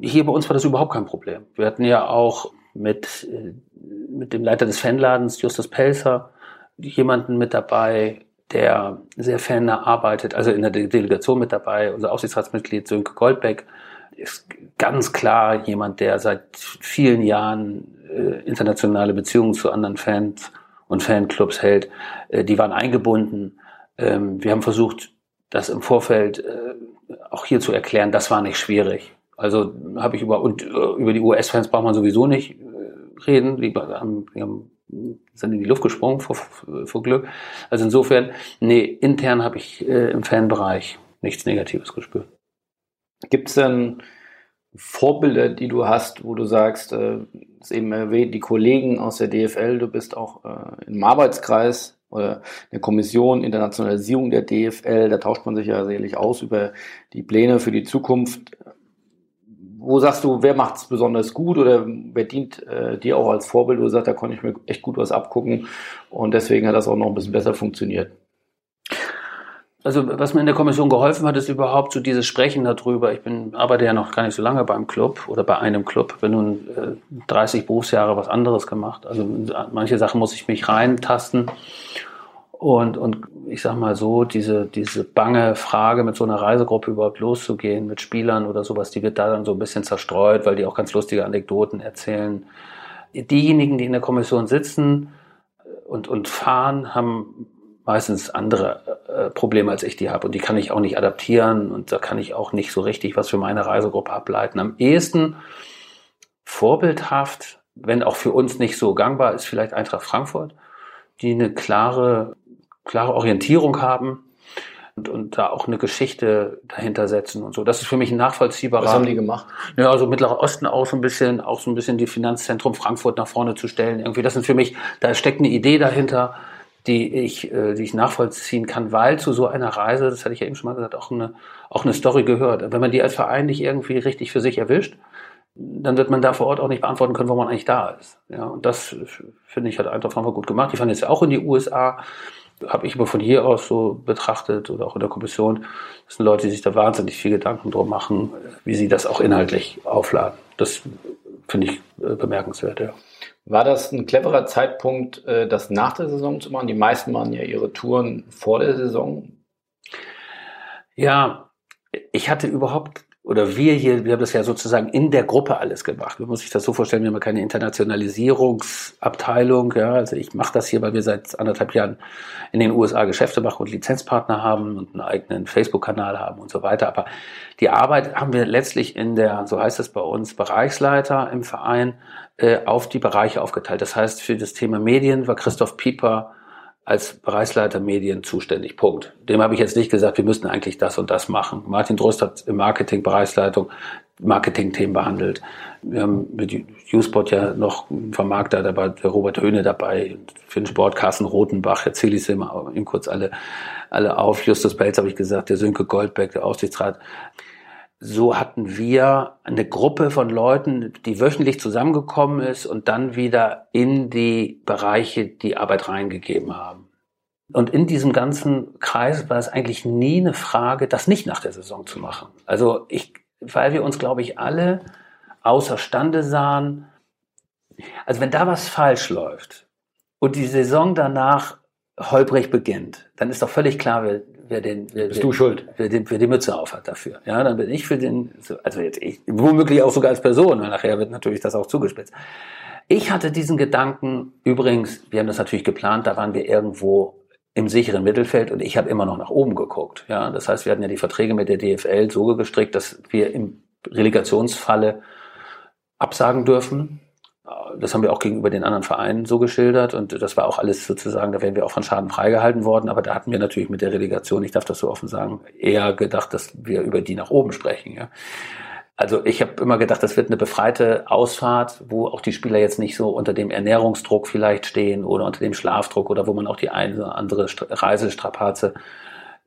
Hier bei uns war das überhaupt kein Problem. Wir hatten ja auch mit, mit dem Leiter des Fanladens, Justus Pelzer, jemanden mit dabei, der sehr fannah arbeitet, also in der Delegation mit dabei, unser Aufsichtsratsmitglied Sönke Goldbeck, ist ganz klar jemand, der seit vielen Jahren äh, internationale Beziehungen zu anderen Fans und Fanclubs hält. Äh, die waren eingebunden. Ähm, wir haben versucht, das im Vorfeld äh, auch hier zu erklären. Das war nicht schwierig. Also habe ich über und äh, über die US-Fans braucht man sowieso nicht äh, reden. Die die haben sind in die Luft gesprungen vor, vor Glück. Also insofern, nee, intern habe ich äh, im Fanbereich nichts Negatives gespürt. Gibt es denn Vorbilder, die du hast, wo du sagst, äh, ist eben erwähnt, die Kollegen aus der DFL, du bist auch äh, im Arbeitskreis oder der Kommission Internationalisierung der DFL, da tauscht man sich ja sicherlich aus über die Pläne für die Zukunft. Wo sagst du, wer macht es besonders gut oder wer dient äh, dir auch als Vorbild, wo du sagst, da konnte ich mir echt gut was abgucken und deswegen hat das auch noch ein bisschen besser funktioniert? Also was mir in der Kommission geholfen hat, ist überhaupt so dieses Sprechen darüber. Ich bin arbeite ja noch gar nicht so lange beim Club oder bei einem Club. Bin nun äh, 30 Berufsjahre was anderes gemacht. Also manche Sachen muss ich mich reintasten. Und, und ich sag mal so, diese, diese bange Frage, mit so einer Reisegruppe überhaupt loszugehen, mit Spielern oder sowas, die wird da dann so ein bisschen zerstreut, weil die auch ganz lustige Anekdoten erzählen. Diejenigen, die in der Kommission sitzen und, und fahren, haben meistens andere äh, Probleme, als ich die habe. Und die kann ich auch nicht adaptieren und da kann ich auch nicht so richtig was für meine Reisegruppe ableiten. Am ehesten vorbildhaft, wenn auch für uns nicht so gangbar ist, vielleicht Eintracht Frankfurt, die eine klare, klare Orientierung haben und, und da auch eine Geschichte dahinter setzen und so. Das ist für mich ein nachvollziehbarer. Was haben die gemacht? Ja, also Mittlerer Osten auch so ein bisschen, auch so ein bisschen die Finanzzentrum Frankfurt nach vorne zu stellen. Irgendwie, das sind für mich, da steckt eine Idee dahinter, die ich, äh, die ich nachvollziehen kann, weil zu so einer Reise, das hatte ich ja eben schon mal gesagt, auch eine, auch eine Story gehört. Wenn man die als Verein nicht irgendwie richtig für sich erwischt, dann wird man da vor Ort auch nicht beantworten können, wo man eigentlich da ist. Ja, und das finde ich hat Eintracht Frankfurt gut gemacht. Die fahren jetzt auch in die USA habe ich immer von hier aus so betrachtet oder auch in der Kommission. Das sind Leute, die sich da wahnsinnig viel Gedanken drum machen, wie sie das auch inhaltlich aufladen. Das finde ich äh, bemerkenswert, ja. War das ein cleverer Zeitpunkt, äh, das nach der Saison zu machen? Die meisten machen ja ihre Touren vor der Saison. Ja, ich hatte überhaupt oder wir hier, wir haben das ja sozusagen in der Gruppe alles gemacht. Man muss sich das so vorstellen, wir haben keine Internationalisierungsabteilung. Ja, also ich mache das hier, weil wir seit anderthalb Jahren in den USA Geschäfte machen und Lizenzpartner haben und einen eigenen Facebook-Kanal haben und so weiter. Aber die Arbeit haben wir letztlich in der, so heißt es bei uns, Bereichsleiter im Verein äh, auf die Bereiche aufgeteilt. Das heißt, für das Thema Medien war Christoph Pieper als Bereichsleiter Medien zuständig. Punkt. Dem habe ich jetzt nicht gesagt, wir müssten eigentlich das und das machen. Martin Drost hat im Marketing Bereichsleitung Marketing-Themen behandelt. Wir haben mit U-Sport ja noch einen Vermarkter dabei, der Robert Höhne dabei, für den Sport Carsten Rotenbach, erzähle ich es immer, ihm kurz alle, alle auf. Justus Belz habe ich gesagt, der Sönke Goldbeck, der Aufsichtsrat so hatten wir eine Gruppe von Leuten, die wöchentlich zusammengekommen ist und dann wieder in die Bereiche die Arbeit reingegeben haben. Und in diesem ganzen Kreis war es eigentlich nie eine Frage, das nicht nach der Saison zu machen. Also ich, weil wir uns, glaube ich, alle außerstande sahen. Also wenn da was falsch läuft und die Saison danach holprig beginnt, dann ist doch völlig klar, wer, wer den, wer, Bist du schuld? Wer, den, wer die Mütze auf hat dafür. Ja, dann bin ich für den, also jetzt ich, womöglich auch sogar als Person, weil nachher wird natürlich das auch zugespitzt. Ich hatte diesen Gedanken, übrigens, wir haben das natürlich geplant, da waren wir irgendwo im sicheren Mittelfeld und ich habe immer noch nach oben geguckt. Ja, das heißt, wir hatten ja die Verträge mit der DFL so gestrickt, dass wir im Relegationsfalle absagen dürfen das haben wir auch gegenüber den anderen Vereinen so geschildert und das war auch alles sozusagen, da wären wir auch von Schaden freigehalten worden, aber da hatten wir natürlich mit der Relegation, ich darf das so offen sagen, eher gedacht, dass wir über die nach oben sprechen. Ja. Also ich habe immer gedacht, das wird eine befreite Ausfahrt, wo auch die Spieler jetzt nicht so unter dem Ernährungsdruck vielleicht stehen oder unter dem Schlafdruck oder wo man auch die eine oder andere Reisestrapaze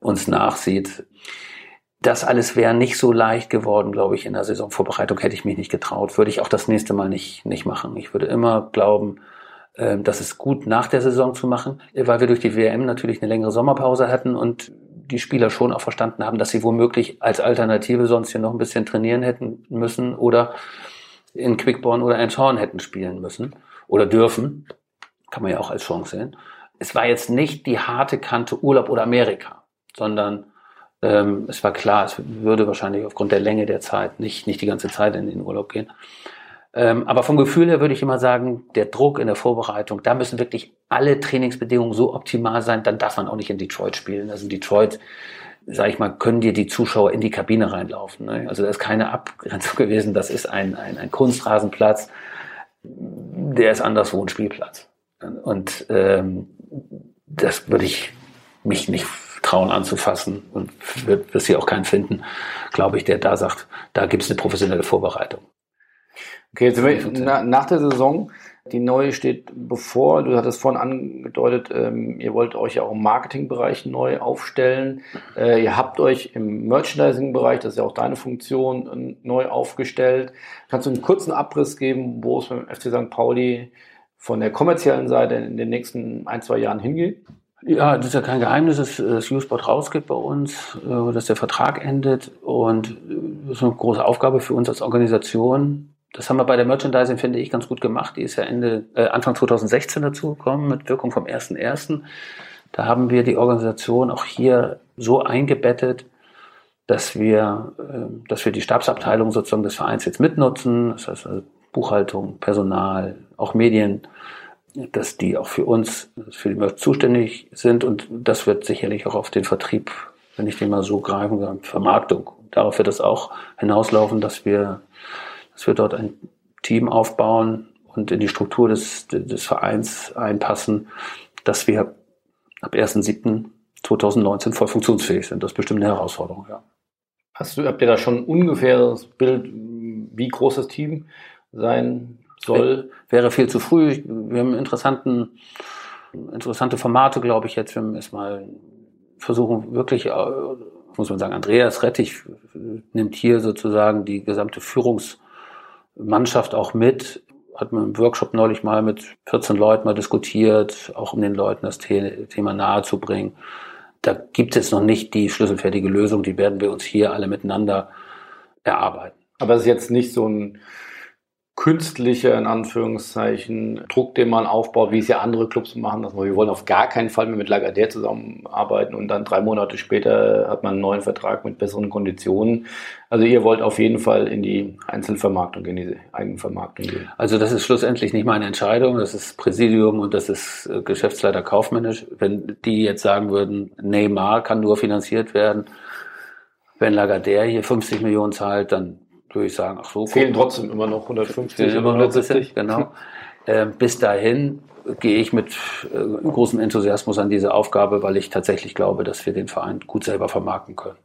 uns nachsieht das alles wäre nicht so leicht geworden, glaube ich, in der Saisonvorbereitung hätte ich mich nicht getraut. Würde ich auch das nächste Mal nicht, nicht machen. Ich würde immer glauben, äh, dass es gut nach der Saison zu machen, weil wir durch die WM natürlich eine längere Sommerpause hatten und die Spieler schon auch verstanden haben, dass sie womöglich als Alternative sonst hier noch ein bisschen trainieren hätten müssen oder in Quickborn oder Elmshorn hätten spielen müssen oder dürfen. Kann man ja auch als Chance sehen. Es war jetzt nicht die harte Kante Urlaub oder Amerika, sondern ähm, es war klar, es würde wahrscheinlich aufgrund der Länge der Zeit nicht, nicht die ganze Zeit in den Urlaub gehen. Ähm, aber vom Gefühl her würde ich immer sagen, der Druck in der Vorbereitung, da müssen wirklich alle Trainingsbedingungen so optimal sein, dann darf man auch nicht in Detroit spielen. Also in Detroit, sage ich mal, können dir die Zuschauer in die Kabine reinlaufen. Ne? Also da ist keine Abgrenzung gewesen, das ist ein, ein, ein Kunstrasenplatz, der ist anderswo ein Spielplatz. Und ähm, das würde ich mich nicht trauen anzufassen und wird, wird sie auch keinen finden, glaube ich, der da sagt, da gibt es eine professionelle Vorbereitung. Okay, jetzt sind wir na, nach der Saison. Die neue steht bevor. Du hattest vorhin angedeutet, ähm, ihr wollt euch ja auch im Marketingbereich neu aufstellen. Äh, ihr habt euch im Merchandising-Bereich, das ist ja auch deine Funktion, äh, neu aufgestellt. Kannst du einen kurzen Abriss geben, wo es beim FC St. Pauli von der kommerziellen Seite in den nächsten ein, zwei Jahren hingeht? Ja, das ist ja kein Geheimnis, dass das U-Sport rausgeht bei uns, äh, dass der Vertrag endet und äh, das ist eine große Aufgabe für uns als Organisation. Das haben wir bei der Merchandising, finde ich, ganz gut gemacht. Die ist ja Ende, äh, Anfang 2016 dazugekommen mit Wirkung vom 1.1. Da haben wir die Organisation auch hier so eingebettet, dass wir, äh, dass wir die Stabsabteilung sozusagen des Vereins jetzt mitnutzen. Das heißt also Buchhaltung, Personal, auch Medien dass die auch für uns, für die wir zuständig sind und das wird sicherlich auch auf den Vertrieb, wenn ich den mal so greifen kann, Vermarktung. Darauf wird es auch hinauslaufen, dass wir, dass wir dort ein Team aufbauen und in die Struktur des, des Vereins einpassen, dass wir ab 1.7.2019 voll funktionsfähig sind. Das ist bestimmt eine Herausforderung, ja. Hast du, habt ihr da schon ein ungefähres Bild, wie groß das Team sein soll? Wäre viel zu früh. Wir haben interessanten, interessante Formate, glaube ich, jetzt. Wir haben erstmal versuchen wirklich, äh, muss man sagen, Andreas Rettich nimmt hier sozusagen die gesamte Führungsmannschaft auch mit. Hat man im Workshop neulich mal mit 14 Leuten mal diskutiert, auch um den Leuten das Thema nahezubringen. Da gibt es noch nicht die schlüsselfertige Lösung, die werden wir uns hier alle miteinander erarbeiten. Aber es ist jetzt nicht so ein künstlicher, in Anführungszeichen, Druck, den man aufbaut, wie es ja andere Clubs machen. dass wir wollen auf gar keinen Fall mehr mit Lagardère zusammenarbeiten und dann drei Monate später hat man einen neuen Vertrag mit besseren Konditionen. Also ihr wollt auf jeden Fall in die Einzelvermarktung, in die Eigenvermarktung gehen. Also das ist schlussendlich nicht meine Entscheidung, das ist Präsidium und das ist äh, Geschäftsleiter kaufmännisch. Wenn die jetzt sagen würden, Neymar kann nur finanziert werden, wenn Lagardère hier 50 Millionen zahlt, dann würde ich sagen, ach so. Fehlen trotzdem immer noch 150 oder 170. Genau. Äh, bis dahin gehe ich mit äh, großem Enthusiasmus an diese Aufgabe, weil ich tatsächlich glaube, dass wir den Verein gut selber vermarkten können.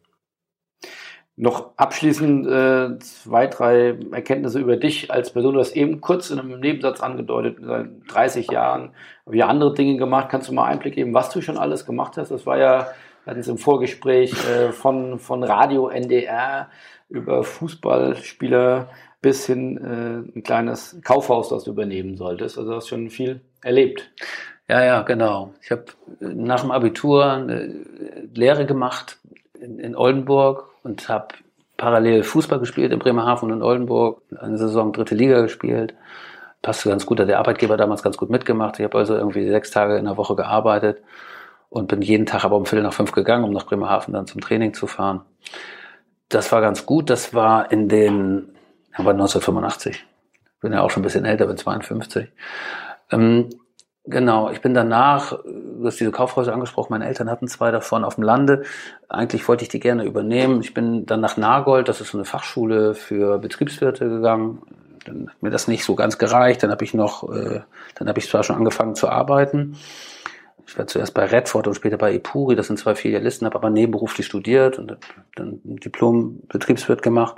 Noch abschließend äh, zwei, drei Erkenntnisse über dich als Person. Du hast eben kurz in einem Nebensatz angedeutet, seit 30 Jahren habe ich andere Dinge gemacht. Kannst du mal Einblick geben, was du schon alles gemacht hast? Das war ja, hatten es im Vorgespräch äh, von, von Radio NDR über Fußballspieler bis hin äh, ein kleines Kaufhaus, das du übernehmen solltest. Also du hast schon viel erlebt. Ja, ja, genau. Ich habe nach dem Abitur eine Lehre gemacht in, in Oldenburg und habe parallel Fußball gespielt in Bremerhaven und in Oldenburg, eine Saison dritte Liga gespielt. Passte ganz gut, hat der Arbeitgeber damals ganz gut mitgemacht. Ich habe also irgendwie sechs Tage in der Woche gearbeitet und bin jeden Tag aber um Viertel nach fünf gegangen, um nach Bremerhaven dann zum Training zu fahren das war ganz gut. Das war in den, aber 1985. Bin ja auch schon ein bisschen älter, bin 52. Ähm, genau, ich bin danach, du hast diese Kaufhäuser angesprochen, meine Eltern hatten zwei davon auf dem Lande. Eigentlich wollte ich die gerne übernehmen. Ich bin dann nach Nagold, das ist so eine Fachschule für Betriebswirte gegangen. Dann hat mir das nicht so ganz gereicht. Dann habe ich noch, äh, dann habe ich zwar schon angefangen zu arbeiten ich war zuerst bei Redford und später bei Epuri, das sind zwei Filialisten, habe aber nebenberuflich studiert und dann Diplom-Betriebswirt gemacht.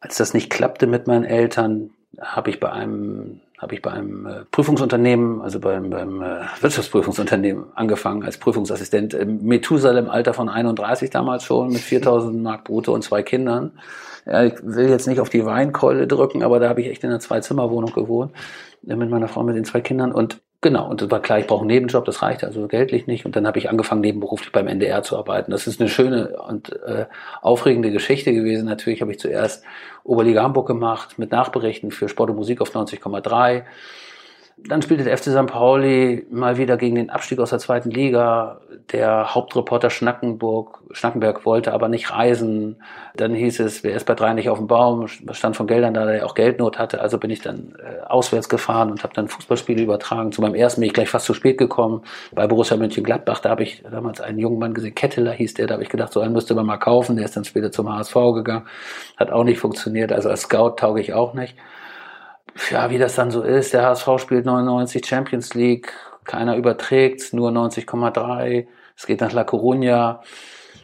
Als das nicht klappte mit meinen Eltern, habe ich bei einem habe ich bei einem äh, Prüfungsunternehmen, also beim, beim äh, Wirtschaftsprüfungsunternehmen angefangen als Prüfungsassistent. Methusalem Alter von 31 damals schon mit 4000 Mark brutto und zwei Kindern. Ja, ich will jetzt nicht auf die Weinkeule drücken, aber da habe ich echt in einer Zwei-Zimmer-Wohnung gewohnt mit meiner Frau mit den zwei Kindern und Genau, und das war klar, ich brauche einen Nebenjob, das reichte also geldlich nicht. Und dann habe ich angefangen, nebenberuflich beim NDR zu arbeiten. Das ist eine schöne und äh, aufregende Geschichte gewesen. Natürlich habe ich zuerst Oberliga Hamburg gemacht mit Nachberichten für Sport und Musik auf 90,3 dann spielte der FC St. Pauli mal wieder gegen den Abstieg aus der zweiten Liga. Der Hauptreporter Schnackenburg, Schnackenberg wollte aber nicht reisen. Dann hieß es, wer ist bei drei nicht auf dem Baum? Stand von Geldern da, der auch Geldnot hatte. Also bin ich dann äh, auswärts gefahren und habe dann Fußballspiele übertragen. Zu meinem ersten bin ich gleich fast zu spät gekommen. Bei Borussia Mönchengladbach, da habe ich damals einen jungen Mann gesehen, Ketteler hieß der, da habe ich gedacht, so einen müsste man mal kaufen. Der ist dann später zum HSV gegangen. Hat auch nicht funktioniert. Also als Scout tauge ich auch nicht ja, wie das dann so ist, der HSV spielt 99 Champions League, keiner überträgt, nur 90,3, es geht nach La Coruña.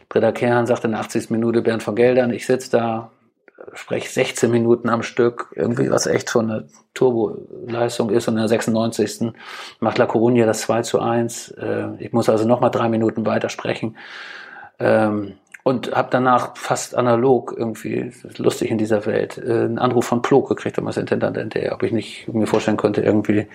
Britta Kern sagt in der 80. Minute Bernd von Geldern, ich sitze da, spreche 16 Minuten am Stück, irgendwie was echt schon eine Turbo-Leistung ist und in der 96. macht La Coruña das 2 zu 1. Äh, ich muss also nochmal drei Minuten weiter sprechen. Ähm, und habe danach fast analog irgendwie, lustig in dieser Welt, äh, einen Anruf von Plog gekriegt, als Intendant NDR, ob ich nicht mir vorstellen könnte, irgendwie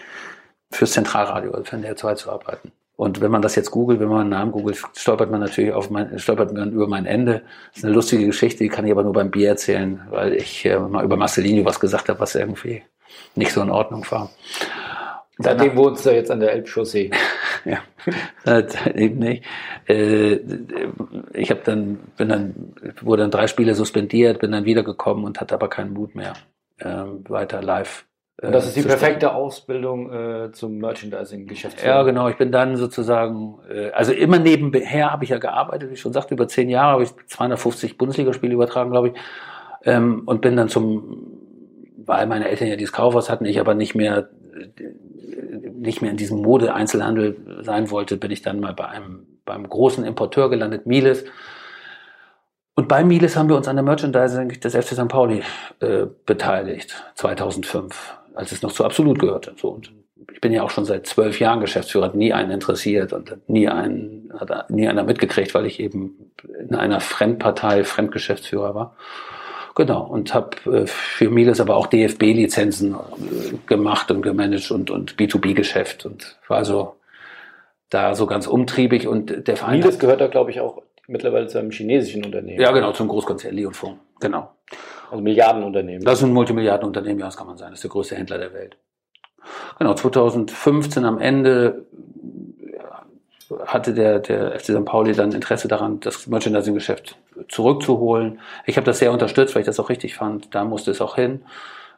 fürs Zentralradio, für NDR 2 zu arbeiten. Und wenn man das jetzt googelt, wenn man einen Namen googelt, stolpert man natürlich auf mein, stolpert man über mein Ende. Das ist eine lustige Geschichte, die kann ich aber nur beim Bier erzählen, weil ich äh, mal über Marcelinho was gesagt habe, was irgendwie nicht so in Ordnung war. Seitdem wohnst du jetzt an der Elbchaussee. ja, eben nicht. Äh, ich habe dann, bin dann, wurde dann drei Spiele suspendiert, bin dann wiedergekommen und hatte aber keinen Mut mehr, ähm, weiter live Und das ist die perfekte Ausbildung äh, zum Merchandising-Geschäftsführer. Ja, genau. Ich bin dann sozusagen, äh, also immer nebenher habe ich ja gearbeitet, wie ich schon sagte, über zehn Jahre habe ich 250 Bundesligaspiele übertragen, glaube ich, ähm, und bin dann zum, weil meine Eltern ja dieses Kaufhaus hatten, ich aber nicht mehr nicht mehr in diesem Mode-Einzelhandel sein wollte, bin ich dann mal bei einem beim großen Importeur gelandet, Miles. Und bei Miles haben wir uns an der Merchandising des FC St. Pauli äh, beteiligt, 2005 als es noch zu Absolut gehörte. So, und ich bin ja auch schon seit zwölf Jahren Geschäftsführer, hat nie einen interessiert und hat nie einen, hat nie einer mitgekriegt, weil ich eben in einer Fremdpartei Fremdgeschäftsführer war. Genau, und habe äh, für Miles aber auch DFB-Lizenzen äh, gemacht und gemanagt und, und B2B-Geschäft und war so da so ganz umtriebig und der Verein. Miles gehört da, glaube ich, auch mittlerweile zu einem chinesischen Unternehmen. Ja, genau, zum Großkonzern Leon Fong. Genau. Also Milliardenunternehmen. Das ist ein Multimilliardenunternehmen, ja, das kann man sein. Das ist der größte Händler der Welt. Genau, 2015 am Ende hatte der, der FC St. Pauli dann Interesse daran, das Merchandising-Geschäft zurückzuholen. Ich habe das sehr unterstützt, weil ich das auch richtig fand. Da musste es auch hin.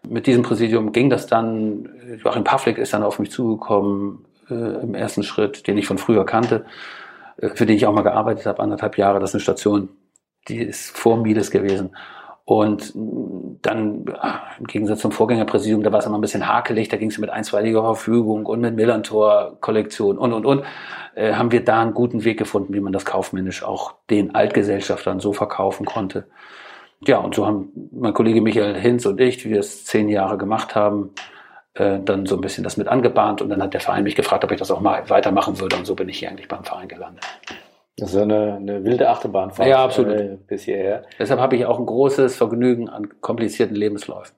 Mit diesem Präsidium ging das dann. Joachim Pavlik ist dann auf mich zugekommen äh, im ersten Schritt, den ich von früher kannte, äh, für den ich auch mal gearbeitet habe, anderthalb Jahre. Das ist eine Station, die ist vor Miles gewesen. Und dann, im Gegensatz zum Vorgängerpräsidium, da war es immer ein bisschen hakelig, da ging es mit einstweiliger Verfügung und mit Millantor-Kollektion und, und, und, äh, haben wir da einen guten Weg gefunden, wie man das kaufmännisch auch den Altgesellschaftern so verkaufen konnte. Ja, und so haben mein Kollege Michael Hinz und ich, wie wir es zehn Jahre gemacht haben, äh, dann so ein bisschen das mit angebahnt und dann hat der Verein mich gefragt, ob ich das auch mal weitermachen würde und so bin ich hier eigentlich beim Verein gelandet. Das ist eine, eine wilde Achterbahnfahrt ja, absolut. Äh, bis hierher. Deshalb habe ich auch ein großes Vergnügen an komplizierten Lebensläufen.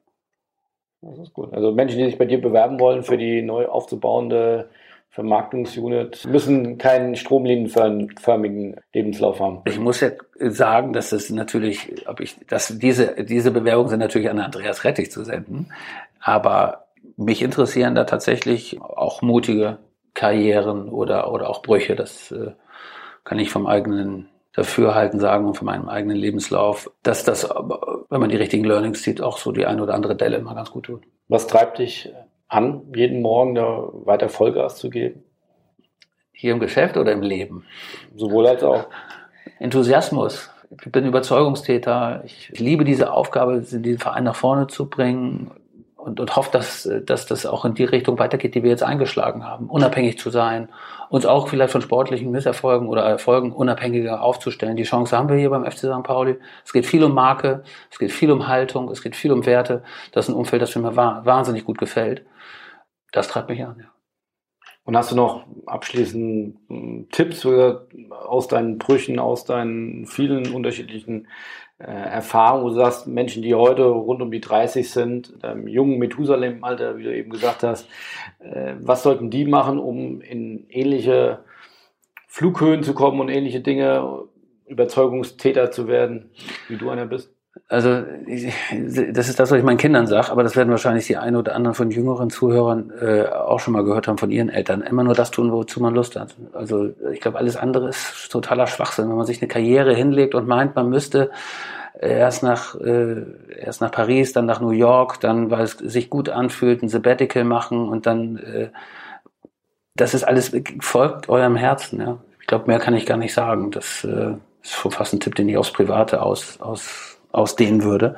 Das ist gut. Also Menschen, die sich bei dir bewerben wollen für die neu aufzubauende Vermarktungsunit, müssen keinen stromlinienförmigen Lebenslauf haben. Ich muss ja sagen, dass das natürlich, ob ich, dass diese, diese Bewerbungen sind natürlich an Andreas Rettich zu senden. Aber mich interessieren da tatsächlich auch mutige Karrieren oder, oder auch Brüche. Das, äh, kann ich vom eigenen Dafürhalten sagen und von meinem eigenen Lebenslauf, dass das, wenn man die richtigen Learnings zieht, auch so die eine oder andere Delle immer ganz gut tut. Was treibt dich an, jeden Morgen da weiter Vollgas zu geben? Hier im Geschäft oder im Leben? Sowohl als auch. Enthusiasmus. Ich bin Überzeugungstäter. Ich liebe diese Aufgabe, den Verein nach vorne zu bringen und, und hoffe, dass, dass das auch in die Richtung weitergeht, die wir jetzt eingeschlagen haben. Unabhängig zu sein, uns auch vielleicht von sportlichen Misserfolgen oder Erfolgen unabhängiger aufzustellen. Die Chance haben wir hier beim FC St. Pauli. Es geht viel um Marke, es geht viel um Haltung, es geht viel um Werte. Das ist ein Umfeld, das mir wahnsinnig gut gefällt. Das treibt mich an, ja. Und hast du noch abschließend hm, Tipps aus deinen Brüchen, aus deinen vielen unterschiedlichen äh, Erfahrungen, wo du sagst, Menschen, die heute rund um die 30 sind, im jungen Methusalem-Alter, wie du eben gesagt hast, äh, was sollten die machen, um in ähnliche Flughöhen zu kommen und ähnliche Dinge, Überzeugungstäter zu werden, wie du einer bist? Also das ist das, was ich meinen Kindern sage, aber das werden wahrscheinlich die einen oder anderen von jüngeren Zuhörern äh, auch schon mal gehört haben von ihren Eltern. Immer nur das tun, wozu man Lust hat. Also ich glaube, alles andere ist totaler Schwachsinn. Wenn man sich eine Karriere hinlegt und meint, man müsste erst nach äh, erst nach Paris, dann nach New York, dann weil es sich gut anfühlt, ein Sabbatical machen und dann äh, das ist alles folgt eurem Herzen. Ja. Ich glaube, mehr kann ich gar nicht sagen. Das äh, ist schon fast ein Tipp, den ich aufs Private aus aus ausdehnen würde.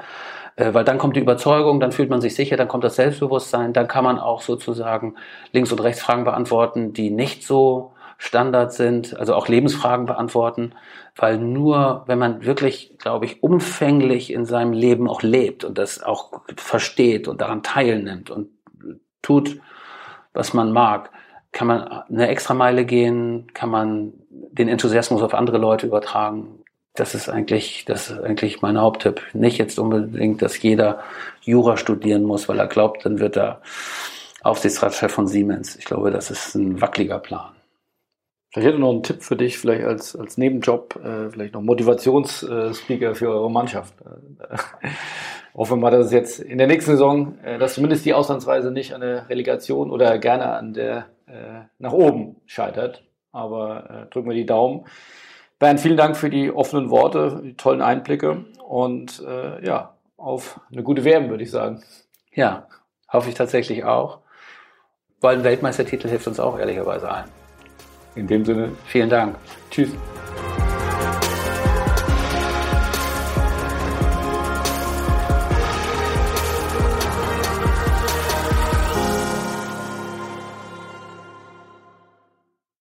Äh, weil dann kommt die Überzeugung, dann fühlt man sich sicher, dann kommt das Selbstbewusstsein, dann kann man auch sozusagen links und rechts Fragen beantworten, die nicht so Standard sind, also auch Lebensfragen beantworten, weil nur wenn man wirklich, glaube ich, umfänglich in seinem Leben auch lebt und das auch versteht und daran teilnimmt und tut, was man mag, kann man eine extra Meile gehen, kann man den Enthusiasmus auf andere Leute übertragen, das ist eigentlich, das ist eigentlich mein Haupttipp. Nicht jetzt unbedingt, dass jeder Jura studieren muss, weil er glaubt, dann wird er Aufsichtsratschef von Siemens. Ich glaube, das ist ein wackeliger Plan. Vielleicht hätte noch einen Tipp für dich, vielleicht als, als Nebenjob, äh, vielleicht noch Motivationsspeaker für eure Mannschaft. Äh, hoffen wir mal, dass es jetzt in der nächsten Saison, äh, dass zumindest die Auslandsreise nicht an der Relegation oder gerne an der äh, nach oben scheitert. Aber äh, drücken wir die Daumen. Bernd, vielen Dank für die offenen Worte, die tollen Einblicke und äh, ja, auf eine gute WM, würde ich sagen. Ja, hoffe ich tatsächlich auch, weil ein Weltmeistertitel hilft uns auch ehrlicherweise ein. In dem Sinne, vielen Dank. Tschüss.